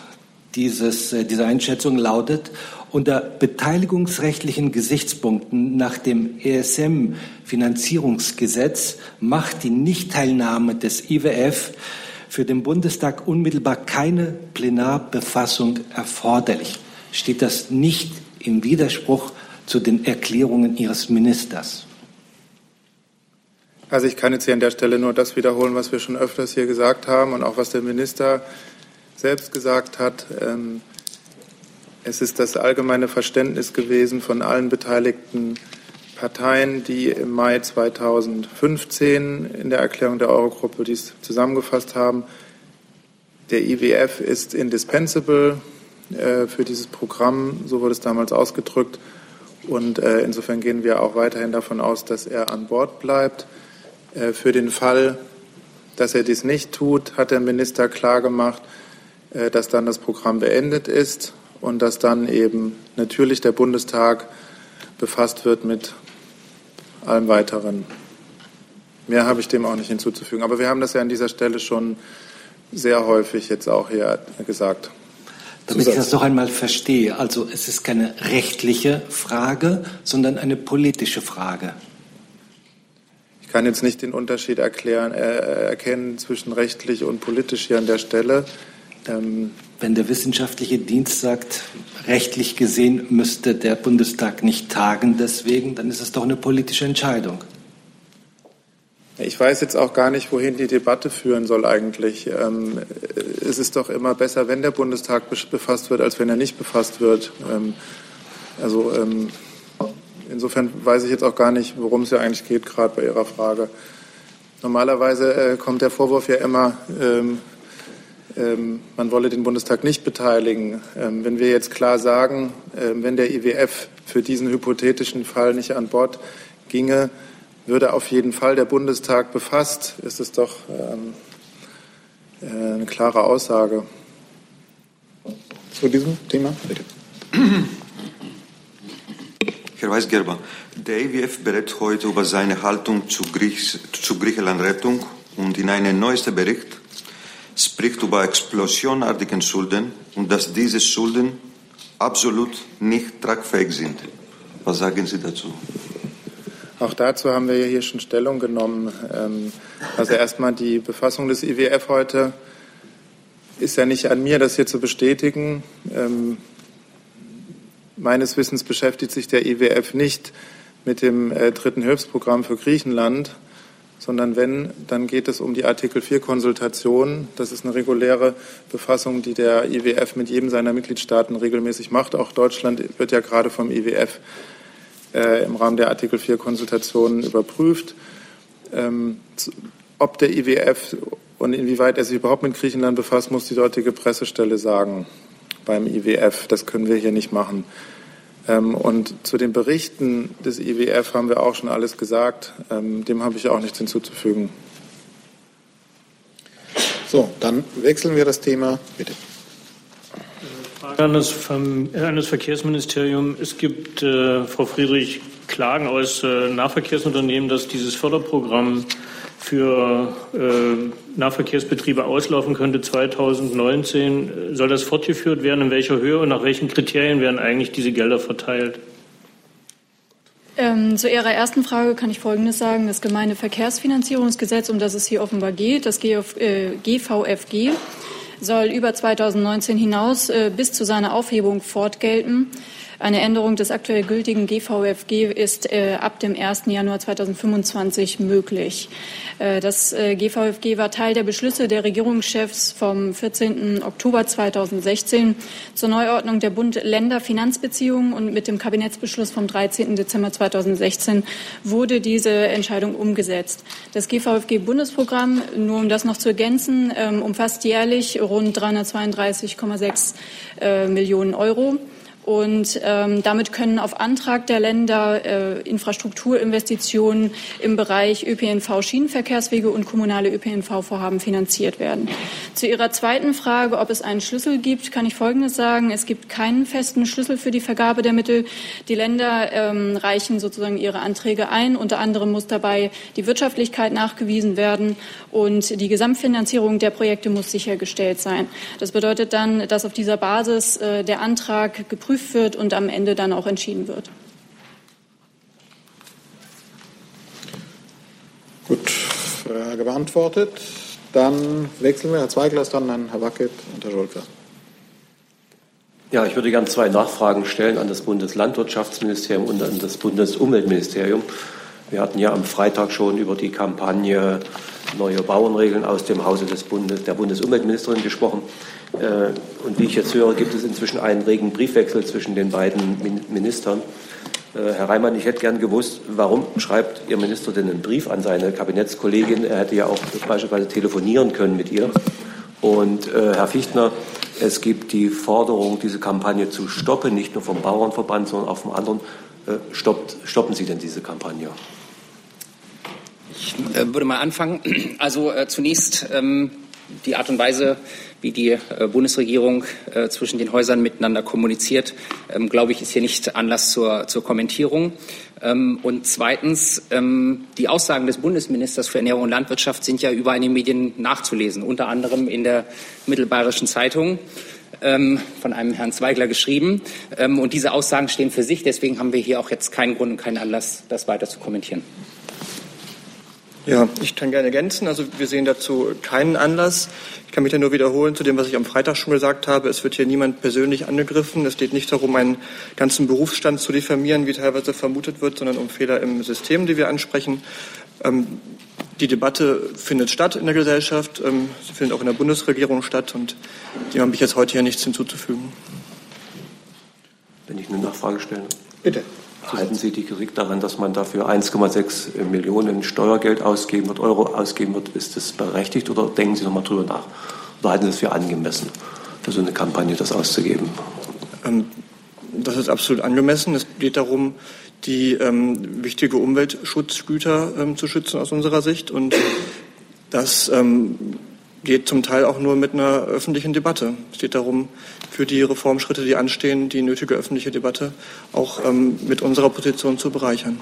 dieses, äh, dieser Einschätzung lautet, unter beteiligungsrechtlichen Gesichtspunkten nach dem ESM-Finanzierungsgesetz macht die Nichtteilnahme des IWF für den Bundestag unmittelbar keine Plenarbefassung erforderlich. Steht das nicht im Widerspruch zu den Erklärungen Ihres Ministers?
Also ich kann jetzt hier an der Stelle nur das wiederholen, was wir schon öfters hier gesagt haben und auch was der Minister selbst gesagt hat. Ähm, es ist das allgemeine Verständnis gewesen von allen beteiligten Parteien, die im Mai 2015 in der Erklärung der Eurogruppe dies zusammengefasst haben. Der IWF ist indispensable äh, für dieses Programm, so wurde es damals ausgedrückt. Und äh, insofern gehen wir auch weiterhin davon aus, dass er an Bord bleibt. Äh, für den Fall, dass er dies nicht tut, hat der Minister klargemacht, äh, dass dann das Programm beendet ist und dass dann eben natürlich der Bundestag befasst wird mit allem Weiteren. Mehr habe ich dem auch nicht hinzuzufügen. Aber wir haben das ja an dieser Stelle schon sehr häufig jetzt auch hier gesagt.
Damit Zusatz. ich das noch einmal verstehe, also es ist keine rechtliche Frage, sondern eine politische Frage.
Ich kann jetzt nicht den Unterschied erklären, äh, erkennen zwischen rechtlich und politisch hier an der Stelle.
Ähm, Wenn der wissenschaftliche Dienst sagt, rechtlich gesehen müsste der Bundestag nicht tagen deswegen, dann ist es doch eine politische Entscheidung.
Ich weiß jetzt auch gar nicht, wohin die Debatte führen soll eigentlich. Ähm, es ist doch immer besser, wenn der Bundestag befasst wird, als wenn er nicht befasst wird. Ähm, also ähm, insofern weiß ich jetzt auch gar nicht, worum es ja eigentlich geht, gerade bei Ihrer Frage. Normalerweise äh, kommt der Vorwurf ja immer, man wolle den Bundestag nicht beteiligen. Wenn wir jetzt klar sagen, wenn der IWF für diesen hypothetischen Fall nicht an Bord ginge, würde auf jeden Fall der Bundestag befasst, ist es doch ähm, äh, eine klare Aussage.
Zu diesem Thema, bitte.
Herr Weisgerber, der IWF berät heute über seine Haltung zu, Griech zu Griechenland-Rettung und in einem neuesten Bericht spricht über explosionartigen Schulden und dass diese Schulden absolut nicht tragfähig sind. Was sagen Sie dazu?
Auch dazu haben wir hier schon Stellung genommen. Ähm, also erstmal die Befassung des IWF heute ist ja nicht an mir, das hier zu bestätigen. Ähm, meines Wissens beschäftigt sich der IWF nicht mit dem äh, dritten Hilfsprogramm für Griechenland, sondern wenn, dann geht es um die Artikel 4 Konsultation. Das ist eine reguläre Befassung, die der IWF mit jedem seiner Mitgliedstaaten regelmäßig macht. Auch Deutschland wird ja gerade vom IWF äh, im Rahmen der Artikel 4 Konsultationen überprüft. Ähm, ob der IWF und inwieweit er sich überhaupt mit Griechenland befasst, muss die dortige Pressestelle sagen. beim IWF. Das können wir hier nicht machen. Ähm, und zu den Berichten des IWF haben wir auch schon alles gesagt. Ähm, dem habe ich auch nichts hinzuzufügen.
So, dann wechseln wir das Thema. Bitte.
Frage an das, an das Verkehrsministerium. Es gibt, äh, Frau Friedrich, Klagen aus äh, Nahverkehrsunternehmen, dass dieses Förderprogramm für äh, Nahverkehrsbetriebe auslaufen könnte 2019. Soll das fortgeführt werden? In welcher Höhe und nach welchen Kriterien werden eigentlich diese Gelder verteilt?
Ähm, zu Ihrer ersten Frage kann ich Folgendes sagen. Das Gemeindeverkehrsfinanzierungsgesetz, um das es hier offenbar geht, das GVFG, äh, soll über 2019 hinaus äh, bis zu seiner Aufhebung fortgelten. Eine Änderung des aktuell gültigen GVFG ist äh, ab dem 1. Januar 2025 möglich. Äh, das äh, GVFG war Teil der Beschlüsse der Regierungschefs vom 14. Oktober 2016 zur Neuordnung der Bund-Länder-Finanzbeziehungen und mit dem Kabinettsbeschluss vom 13. Dezember 2016 wurde diese Entscheidung umgesetzt. Das GVFG-Bundesprogramm, nur um das noch zu ergänzen, ähm, umfasst jährlich rund 332,6 äh, Millionen Euro. Und ähm, damit können auf Antrag der Länder äh, Infrastrukturinvestitionen im Bereich ÖPNV, Schienenverkehrswege und kommunale ÖPNV-Vorhaben finanziert werden. Zu Ihrer zweiten Frage, ob es einen Schlüssel gibt, kann ich Folgendes sagen. Es gibt keinen festen Schlüssel für die Vergabe der Mittel. Die Länder ähm, reichen sozusagen ihre Anträge ein. Unter anderem muss dabei die Wirtschaftlichkeit nachgewiesen werden und die Gesamtfinanzierung der Projekte muss sichergestellt sein. Das bedeutet dann, dass auf dieser Basis äh, der Antrag geprüft geprüft wird und am Ende dann auch entschieden wird.
Gut, Frage beantwortet. Dann wechseln wir Herr Zweigler, dann an Herr Wackett und Herr Scholker.
Ja, ich würde gerne zwei Nachfragen stellen an das Bundeslandwirtschaftsministerium und an das Bundesumweltministerium. Wir hatten ja am Freitag schon über die Kampagne Neue Bauernregeln aus dem Hause des Bundes, der Bundesumweltministerin gesprochen. Äh, und wie ich jetzt höre, gibt es inzwischen einen regen Briefwechsel zwischen den beiden Ministern. Äh, Herr Reimann, ich hätte gern gewusst, warum schreibt Ihr Minister denn einen Brief an seine Kabinettskollegin? Er hätte ja auch beispielsweise telefonieren können mit ihr. Und äh, Herr Fichtner, es gibt die Forderung, diese Kampagne zu stoppen, nicht nur vom Bauernverband, sondern auch vom anderen. Äh, stoppt, stoppen Sie denn diese Kampagne?
Ich äh, würde mal anfangen. Also äh, zunächst ähm, die Art und Weise, wie die äh, Bundesregierung äh, zwischen den Häusern miteinander kommuniziert, ähm, glaube ich, ist hier nicht Anlass zur, zur Kommentierung. Ähm, und zweitens, ähm, die Aussagen des Bundesministers für Ernährung und Landwirtschaft sind ja überall in den Medien nachzulesen, unter anderem in der Mittelbayerischen Zeitung. von einem Herrn Zweigler geschrieben. und diese Aussagen stehen für sich. Deswegen haben wir hier auch jetzt keinen Grund und keinen Anlass, das weiter zu kommentieren.
Ja, ich kann gerne ergänzen. Also wir sehen dazu keinen Anlass. Ich kann mich da nur wiederholen zu dem, was ich am Freitag schon gesagt habe. Es wird hier niemand persönlich angegriffen. Es geht nicht darum, einen ganzen Berufsstand zu diffamieren, wie teilweise vermutet wird, sondern um Fehler im System, die wir ansprechen. Ähm, die Debatte findet statt in der Gesellschaft. Ähm, sie findet auch in der Bundesregierung statt. Und dem habe ich jetzt heute hier nichts hinzuzufügen.
Wenn ich eine Nachfrage stelle.
Bitte.
Halten Sie die Kritik daran, dass man dafür 1,6 Millionen Steuergeld ausgeben wird, Euro ausgeben wird? Ist das berechtigt oder denken Sie noch mal drüber nach? Oder halten Sie es für angemessen, für so eine Kampagne das auszugeben?
Ähm, das ist absolut angemessen. Es geht darum, die ähm, wichtige Umweltschutzgüter ähm, zu schützen aus unserer Sicht. Und das ähm, geht zum Teil auch nur mit einer öffentlichen Debatte. Es geht darum, für die Reformschritte, die anstehen, die nötige öffentliche Debatte auch ähm, mit unserer Position zu bereichern.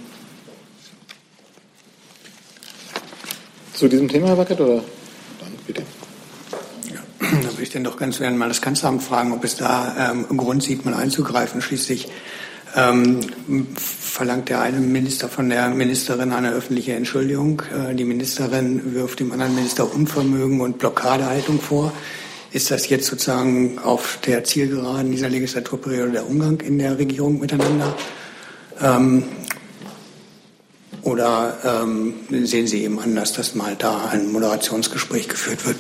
Zu diesem Thema, Herr Wackert, oder? Dann bitte.
Ja, da würde ich dann doch ganz gerne mal das Kanzleramt fragen, ob es da ähm, Grund sieht, mal einzugreifen. Schließlich ähm, verlangt der eine Minister von der Ministerin eine öffentliche Entschuldigung. Äh, die Ministerin wirft dem anderen Minister Unvermögen und Blockadehaltung vor. Ist das jetzt sozusagen auf der Zielgeraden dieser Legislaturperiode der Umgang in der Regierung miteinander? Ähm, oder ähm, sehen Sie eben anders, dass mal da ein Moderationsgespräch geführt wird?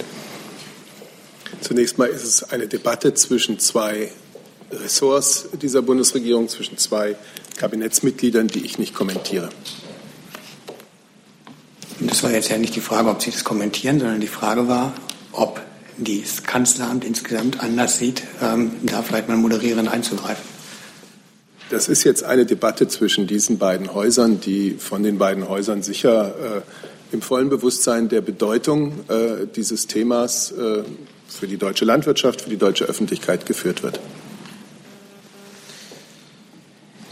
Zunächst mal ist es eine Debatte zwischen zwei Ressorts dieser Bundesregierung zwischen zwei Kabinettsmitgliedern, die ich nicht kommentiere.
Das war jetzt ja nicht die Frage, ob Sie das kommentieren, sondern die Frage war, ob das Kanzleramt insgesamt anders sieht, ähm, da vielleicht mal moderierend einzugreifen.
Das ist jetzt eine Debatte zwischen diesen beiden Häusern, die von den beiden Häusern sicher äh, im vollen Bewusstsein der Bedeutung äh, dieses Themas äh, für die deutsche Landwirtschaft, für die deutsche Öffentlichkeit geführt wird.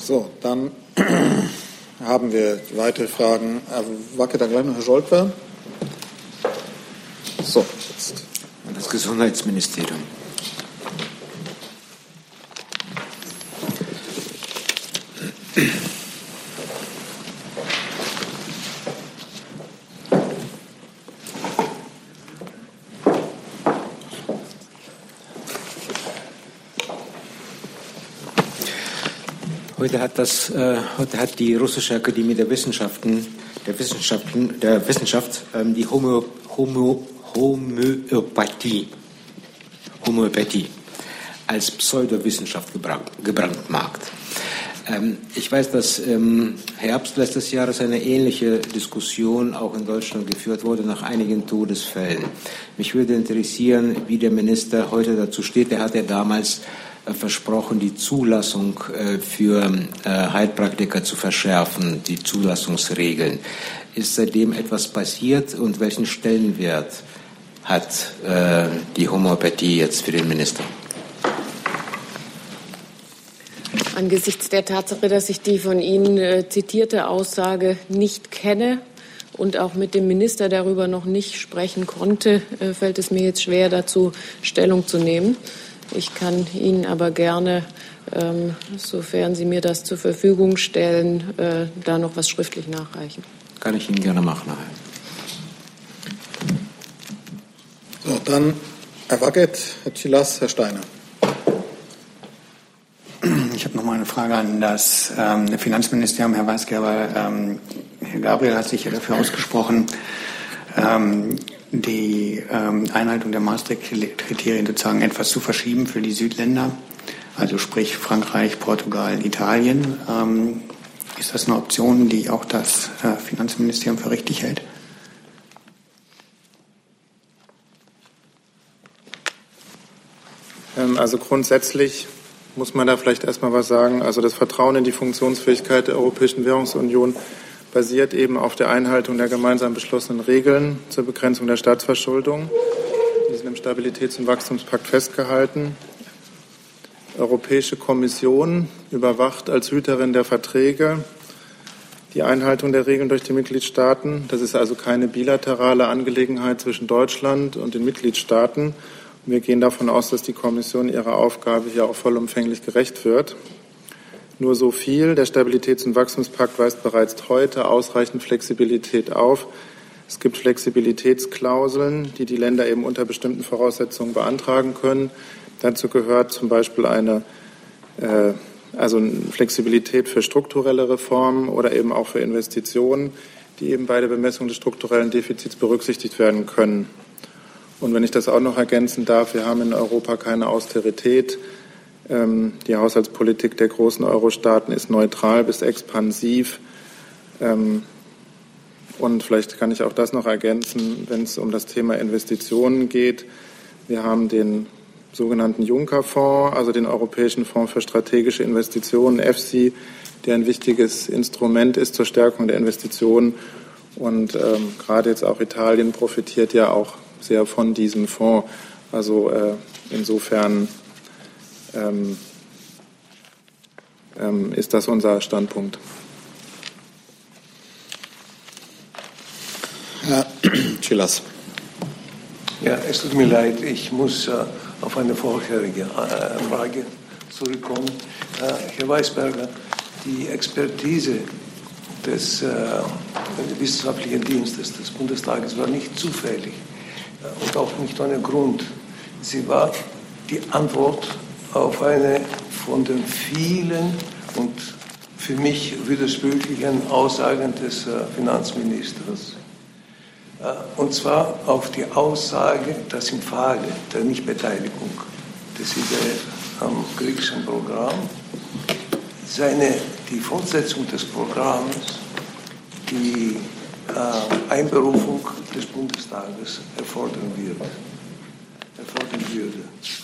So, dann haben wir weitere Fragen. Wacke dann gleich noch Herr Scholper. So, jetzt.
Das Gesundheitsministerium. Heute hat, das, äh, heute hat die russische Akademie der Wissenschaften, der Wissenschaften, der Wissenschaft ähm, die Homö, Homö, Homöopathie, Homöopathie als Pseudowissenschaft gebrandmarkt. Ähm, ich weiß, dass im Herbst letztes Jahres eine ähnliche Diskussion auch in Deutschland geführt wurde nach einigen Todesfällen. Mich würde interessieren, wie der Minister heute dazu steht. Er hat ja damals versprochen, die Zulassung äh, für äh, Heilpraktiker zu verschärfen, die Zulassungsregeln. Ist seitdem etwas passiert und welchen Stellenwert hat die Homöopathie jetzt für den Minister?
Angesichts der Tatsache, dass ich die von Ihnen zitierte Aussage nicht kenne und auch mit dem Minister darüber noch nicht sprechen konnte, fällt es mir jetzt schwer, dazu Stellung zu nehmen. Ich kann Ihnen aber gerne, ähm, sofern Sie mir das zur Verfügung stellen, äh, da noch was schriftlich nachreichen.
Kann ich Ihnen gerne machen.
So, dann Herr Wackett, Herr Chilas, Herr Steiner.
Ich habe noch mal eine Frage an das ähm, Finanzministerium. Herr Weisgerber, ähm, Herr Gabriel hat sich ja dafür ausgesprochen, ähm, die ähm, Einhaltung der Maastricht-Kriterien sozusagen etwas zu verschieben für die Südländer, also sprich Frankreich, Portugal, Italien. Ähm, ist das eine Option, die auch das äh, Finanzministerium für richtig hält?
Ähm, also grundsätzlich muss man da vielleicht erstmal was sagen. Also das Vertrauen in die Funktionsfähigkeit der Europäischen Währungsunion basiert eben auf der Einhaltung der gemeinsam beschlossenen Regeln zur Begrenzung der Staatsverschuldung. Die sind im Stabilitäts- und Wachstumspakt festgehalten. Die Europäische Kommission überwacht als Hüterin der Verträge die Einhaltung der Regeln durch die Mitgliedstaaten. Das ist also keine bilaterale Angelegenheit zwischen Deutschland und den Mitgliedstaaten. Wir gehen davon aus, dass die Kommission ihrer Aufgabe hier auch vollumfänglich gerecht wird. Nur so viel. Der Stabilitäts- und Wachstumspakt weist bereits heute ausreichend Flexibilität auf. Es gibt Flexibilitätsklauseln, die die Länder eben unter bestimmten Voraussetzungen beantragen können. Dazu gehört zum Beispiel eine äh, also Flexibilität für strukturelle Reformen oder eben auch für Investitionen, die eben bei der Bemessung des strukturellen Defizits berücksichtigt werden können. Und wenn ich das auch noch ergänzen darf, wir haben in Europa keine Austerität. Ähm, die Haushaltspolitik der großen Euro-Staaten ist neutral bis expansiv. Ähm, und vielleicht kann ich auch das noch ergänzen, wenn es um das Thema Investitionen geht. Wir haben den sogenannten Juncker-Fonds, also den Europäischen Fonds für strategische Investitionen, EFSI, der ein wichtiges Instrument ist zur Stärkung der Investitionen. Und ähm, gerade jetzt auch Italien profitiert ja auch sehr von diesem Fonds. Also äh, insofern ähm, ähm, ist das unser Standpunkt.
Herr Chilas.
Ja, es tut mir leid, ich muss äh, auf eine vorherige äh, Frage zurückkommen. Äh, Herr Weisberger, die Expertise des äh, wissenschaftlichen Dienstes des Bundestages war nicht zufällig äh, und auch nicht ohne Grund. Sie war die Antwort auf eine von den vielen und für mich widersprüchlichen Aussagen des äh, Finanzministers. Äh, und zwar auf die Aussage, dass im Falle der Nichtbeteiligung des IWF am griechischen Programm seine, die Fortsetzung des Programms die äh, Einberufung des Bundestages erfordern wird. erfolgen würde.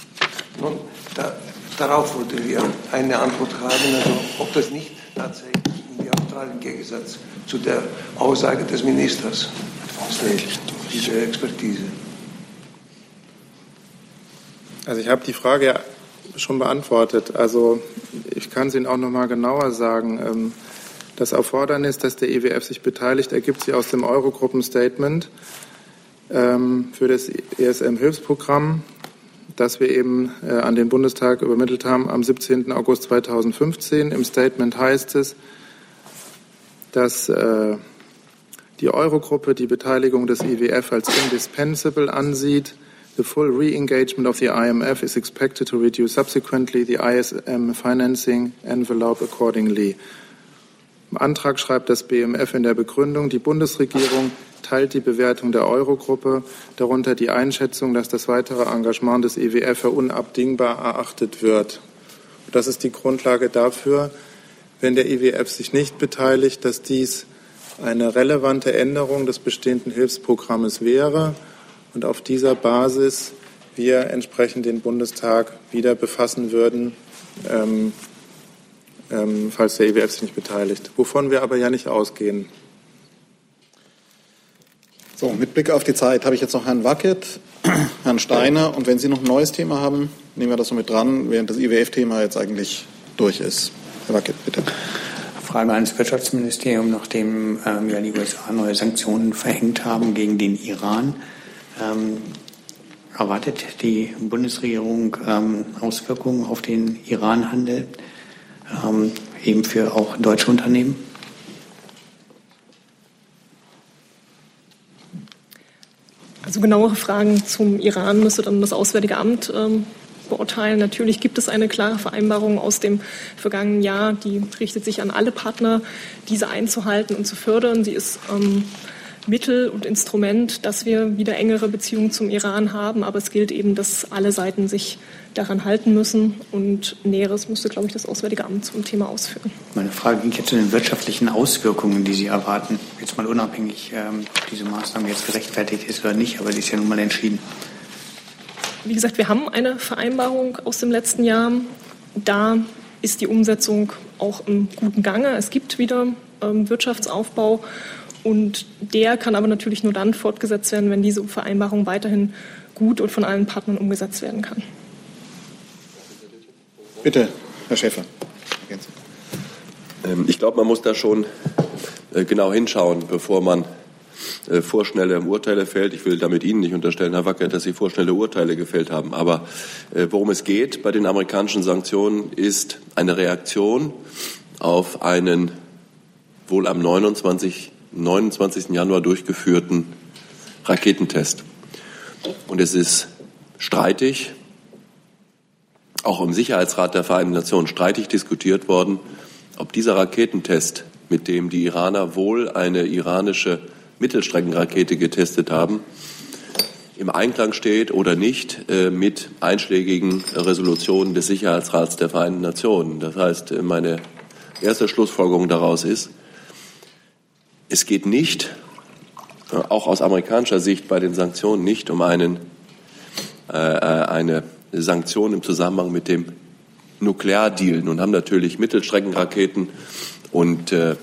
Nun, da, darauf wollten wir eine Antwort haben, also ob das nicht tatsächlich in diametralen Gegensatz zu der Aussage des Ministers steht, diese Expertise.
Also ich habe die Frage ja schon beantwortet. Also ich kann es Ihnen auch noch mal genauer sagen. Ähm, das Erfordernis, dass der IWF sich beteiligt, ergibt sich aus dem Eurogruppenstatement ähm, für das ESM-Hilfsprogramm, das wir eben äh, an den Bundestag übermittelt haben am 17. August 2015. Im Statement heißt es, dass äh, die Eurogruppe die Beteiligung des IWF als indispensable ansieht. The full re-engagement of the IMF is expected to reduce subsequently the ISM financing envelope accordingly. Im Antrag schreibt das BMF in der Begründung, die Bundesregierung teilt die Bewertung der Eurogruppe, darunter die Einschätzung, dass das weitere Engagement des IWF für unabdingbar erachtet wird. Das ist die Grundlage dafür, wenn der IWF sich nicht beteiligt, dass dies eine relevante Änderung des bestehenden Hilfsprogrammes wäre und auf dieser Basis wir entsprechend den Bundestag wieder befassen würden, ähm, ähm, falls der IWF sich nicht beteiligt. Wovon wir aber ja nicht ausgehen.
So, mit Blick auf die Zeit habe ich jetzt noch Herrn Wackett, Herrn Steiner und wenn Sie noch ein neues Thema haben, nehmen wir das so mit dran, während das IWF-Thema jetzt eigentlich durch ist. Herr Wackett, bitte.
Frage ans Wirtschaftsministerium, nachdem ähm, ja die USA neue Sanktionen verhängt haben gegen den Iran. Ähm, erwartet die Bundesregierung ähm, Auswirkungen auf den Iran-Handel, ähm, eben für auch deutsche Unternehmen?
Also genauere Fragen zum Iran müsste dann das Auswärtige Amt ähm, beurteilen. Natürlich gibt es eine klare Vereinbarung aus dem vergangenen Jahr, die richtet sich an alle Partner, diese einzuhalten und zu fördern. Sie ist ähm, Mittel und Instrument, dass wir wieder engere Beziehungen zum Iran haben. Aber es gilt eben, dass alle Seiten sich daran halten müssen. Und Näheres müsste, glaube ich, das Auswärtige Amt zum Thema ausführen.
Meine Frage ging jetzt zu den wirtschaftlichen Auswirkungen, die Sie erwarten. Jetzt mal unabhängig, ähm, ob diese Maßnahme jetzt gerechtfertigt ist oder nicht, aber die ist ja nun mal entschieden.
Wie gesagt, wir haben eine Vereinbarung aus dem letzten Jahr. Da ist die Umsetzung auch im guten Gange. Es gibt wieder ähm, Wirtschaftsaufbau und der kann aber natürlich nur dann fortgesetzt werden, wenn diese Vereinbarung weiterhin gut und von allen Partnern umgesetzt werden kann.
Bitte, Herr Schäfer.
Ähm, ich glaube, man muss da schon äh, genau hinschauen, bevor man äh, vorschnelle Urteile fällt. Ich will damit Ihnen nicht unterstellen, Herr Wacker, dass Sie vorschnelle Urteile gefällt haben. Aber äh, worum es geht bei den amerikanischen Sanktionen, ist eine Reaktion auf einen wohl am 29. 29. Januar durchgeführten Raketentest. Und es ist streitig, auch im Sicherheitsrat der Vereinten Nationen streitig diskutiert worden, ob dieser Raketentest, mit dem die Iraner wohl eine iranische Mittelstreckenrakete getestet haben, im Einklang steht oder nicht äh, mit einschlägigen Resolutionen des Sicherheitsrats der Vereinten Nationen. Das heißt, meine erste Schlussfolgerung daraus ist, es geht nicht, äh, auch aus amerikanischer Sicht bei den Sanktionen nicht um einen, äh, äh, eine Sanktion im Zusammenhang mit dem Nukleardeal. Nun haben natürlich Mittelstreckenraketen und äh,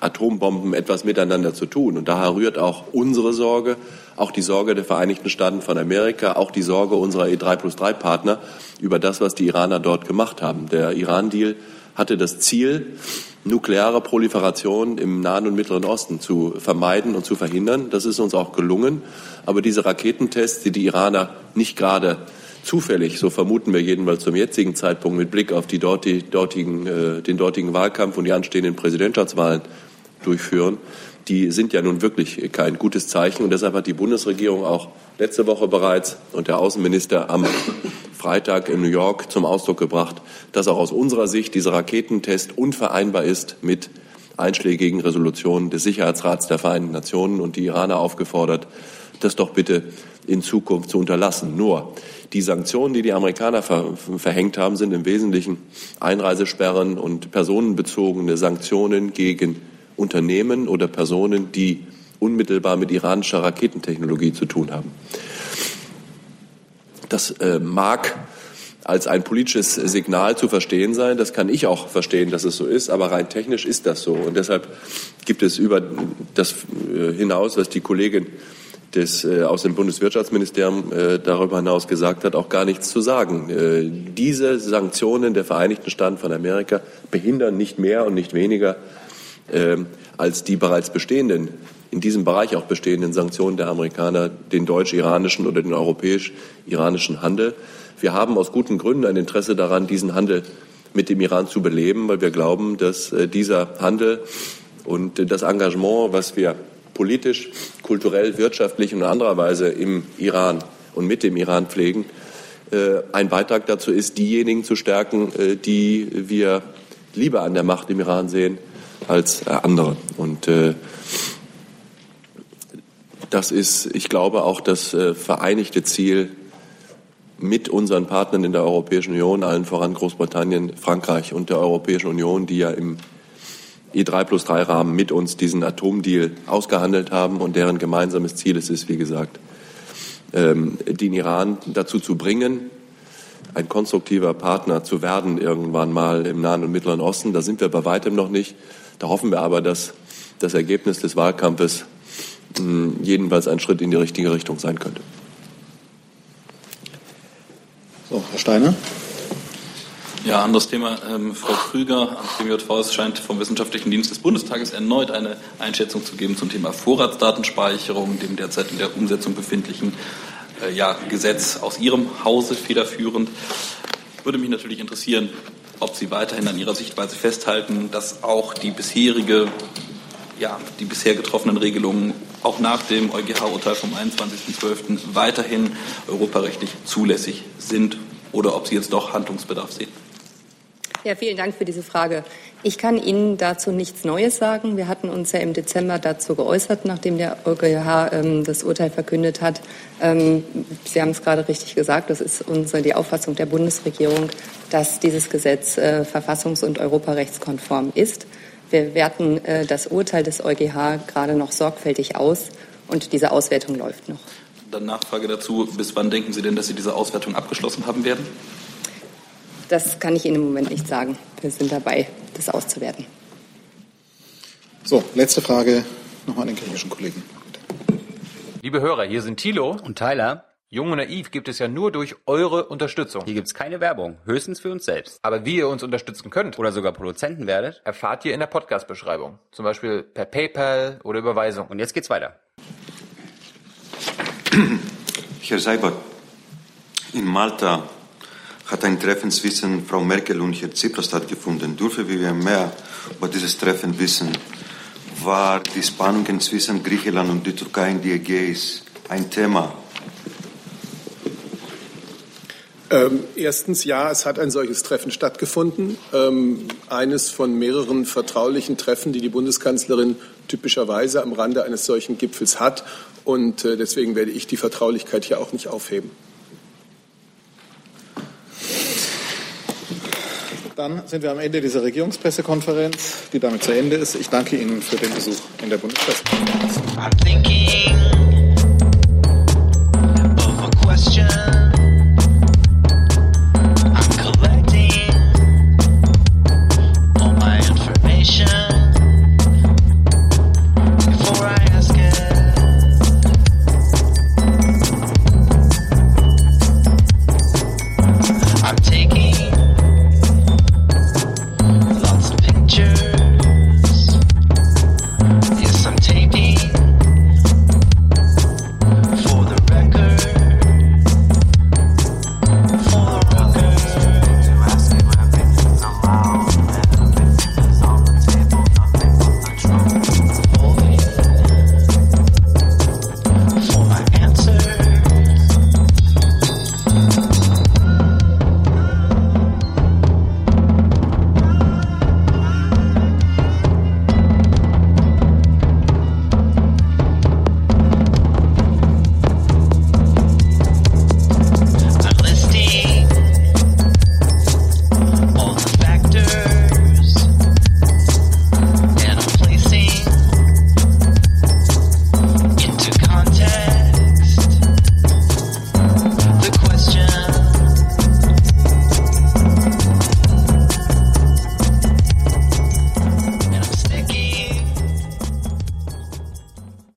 Atombomben etwas miteinander zu tun. Und daher rührt auch unsere Sorge, auch die Sorge der Vereinigten Staaten von Amerika, auch die Sorge unserer E3 plus 3 Partner über das, was die Iraner dort gemacht haben. Der Iran-Deal hatte das Ziel, nukleare Proliferation im Nahen und Mittleren Osten zu vermeiden und zu verhindern. Das ist uns auch gelungen. Aber diese Raketentests, die die Iraner nicht gerade zufällig, so vermuten wir jedenfalls zum jetzigen Zeitpunkt mit Blick auf die dortigen, äh, den dortigen Wahlkampf und die anstehenden Präsidentschaftswahlen durchführen, die sind ja nun wirklich kein gutes Zeichen. Und deshalb hat die Bundesregierung auch letzte Woche bereits und der Außenminister am Freitag in New York zum Ausdruck gebracht, dass auch aus unserer Sicht dieser Raketentest unvereinbar ist mit einschlägigen Resolutionen des Sicherheitsrats der Vereinten Nationen und die Iraner aufgefordert, das doch bitte in Zukunft zu unterlassen. Nur die Sanktionen, die die Amerikaner ver verhängt haben, sind im Wesentlichen Einreisesperren und personenbezogene Sanktionen gegen Unternehmen oder Personen, die unmittelbar mit iranischer Raketentechnologie zu tun haben. Das äh, mag als ein politisches Signal zu verstehen sein. Das kann ich auch verstehen, dass es so ist, aber rein technisch ist das so. Und deshalb gibt es über das äh, hinaus, was die Kollegin des, äh, aus dem Bundeswirtschaftsministerium äh, darüber hinaus gesagt hat, auch gar nichts zu sagen. Äh, diese Sanktionen der Vereinigten Staaten von Amerika behindern nicht mehr und nicht weniger äh, als die bereits bestehenden, in diesem Bereich auch bestehenden Sanktionen der Amerikaner den deutsch-iranischen oder den europäisch-iranischen Handel. Wir haben aus guten Gründen ein Interesse daran, diesen Handel mit dem Iran zu beleben, weil wir glauben, dass äh, dieser Handel und das Engagement, was wir politisch, kulturell, wirtschaftlich und in anderer Weise im Iran und mit dem Iran pflegen, äh, ein Beitrag dazu ist, diejenigen zu stärken, äh, die wir lieber an der Macht im Iran sehen als andere. Und das ist, ich glaube, auch das vereinigte Ziel mit unseren Partnern in der Europäischen Union, allen voran Großbritannien, Frankreich und der Europäischen Union, die ja im E3 plus 3 Rahmen mit uns diesen Atomdeal ausgehandelt haben und deren gemeinsames Ziel es ist, wie gesagt, ähm, den Iran dazu zu bringen, ein konstruktiver Partner zu werden irgendwann mal im Nahen und Mittleren Osten. Da sind wir bei weitem noch nicht. Da hoffen wir aber, dass das Ergebnis des Wahlkampfes jedenfalls ein Schritt in die richtige Richtung sein könnte.
So, Herr Steiner.
Ja, anderes Thema. Ähm, Frau Krüger am BMJV scheint vom Wissenschaftlichen Dienst des Bundestages erneut eine Einschätzung zu geben zum Thema Vorratsdatenspeicherung, dem derzeit in der Umsetzung befindlichen äh, ja, Gesetz aus Ihrem Hause federführend. Würde mich natürlich interessieren, ob Sie weiterhin an Ihrer Sichtweise festhalten, dass auch die bisherige, ja, die bisher getroffenen Regelungen auch nach dem EuGH-Urteil vom 21.12. weiterhin europarechtlich zulässig sind oder ob Sie jetzt doch Handlungsbedarf sehen.
Ja, vielen Dank für diese Frage. Ich kann Ihnen dazu nichts Neues sagen. Wir hatten uns ja im Dezember dazu geäußert, nachdem der EuGH ähm, das Urteil verkündet hat. Ähm, Sie haben es gerade richtig gesagt, das ist unsere, die Auffassung der Bundesregierung, dass dieses Gesetz äh, verfassungs- und europarechtskonform ist. Wir werten äh, das Urteil des EuGH gerade noch sorgfältig aus und diese Auswertung läuft noch.
Dann Nachfrage dazu. Bis wann denken Sie denn, dass Sie diese Auswertung abgeschlossen haben werden?
Das kann ich Ihnen im Moment nicht sagen. Wir sind dabei, das auszuwerten.
So, letzte Frage nochmal an den griechischen Kollegen.
Liebe Hörer, hier sind Thilo und Tyler. Jung und Naiv gibt es ja nur durch eure Unterstützung.
Hier gibt es keine Werbung, höchstens für uns selbst.
Aber wie ihr uns unterstützen könnt
oder sogar Produzenten werdet,
erfahrt ihr in der Podcast-Beschreibung. Zum Beispiel per PayPal oder Überweisung.
Und jetzt geht's weiter.
Herr Seibert, in Malta hat ein Treffen zwischen Frau Merkel und Herrn Tsipras stattgefunden. Dürfen wir mehr über dieses Treffen wissen? War die Spannungen zwischen Griechenland und der Türkei in die Ägäis ein Thema?
Ähm, erstens, ja, es hat ein solches Treffen stattgefunden. Ähm, eines von mehreren vertraulichen Treffen, die die Bundeskanzlerin typischerweise am Rande eines solchen Gipfels hat. Und äh, deswegen werde ich die Vertraulichkeit hier auch nicht aufheben.
Dann sind wir am Ende dieser Regierungspressekonferenz, die damit zu Ende ist. Ich danke Ihnen für den Besuch in der Bundespressekonferenz.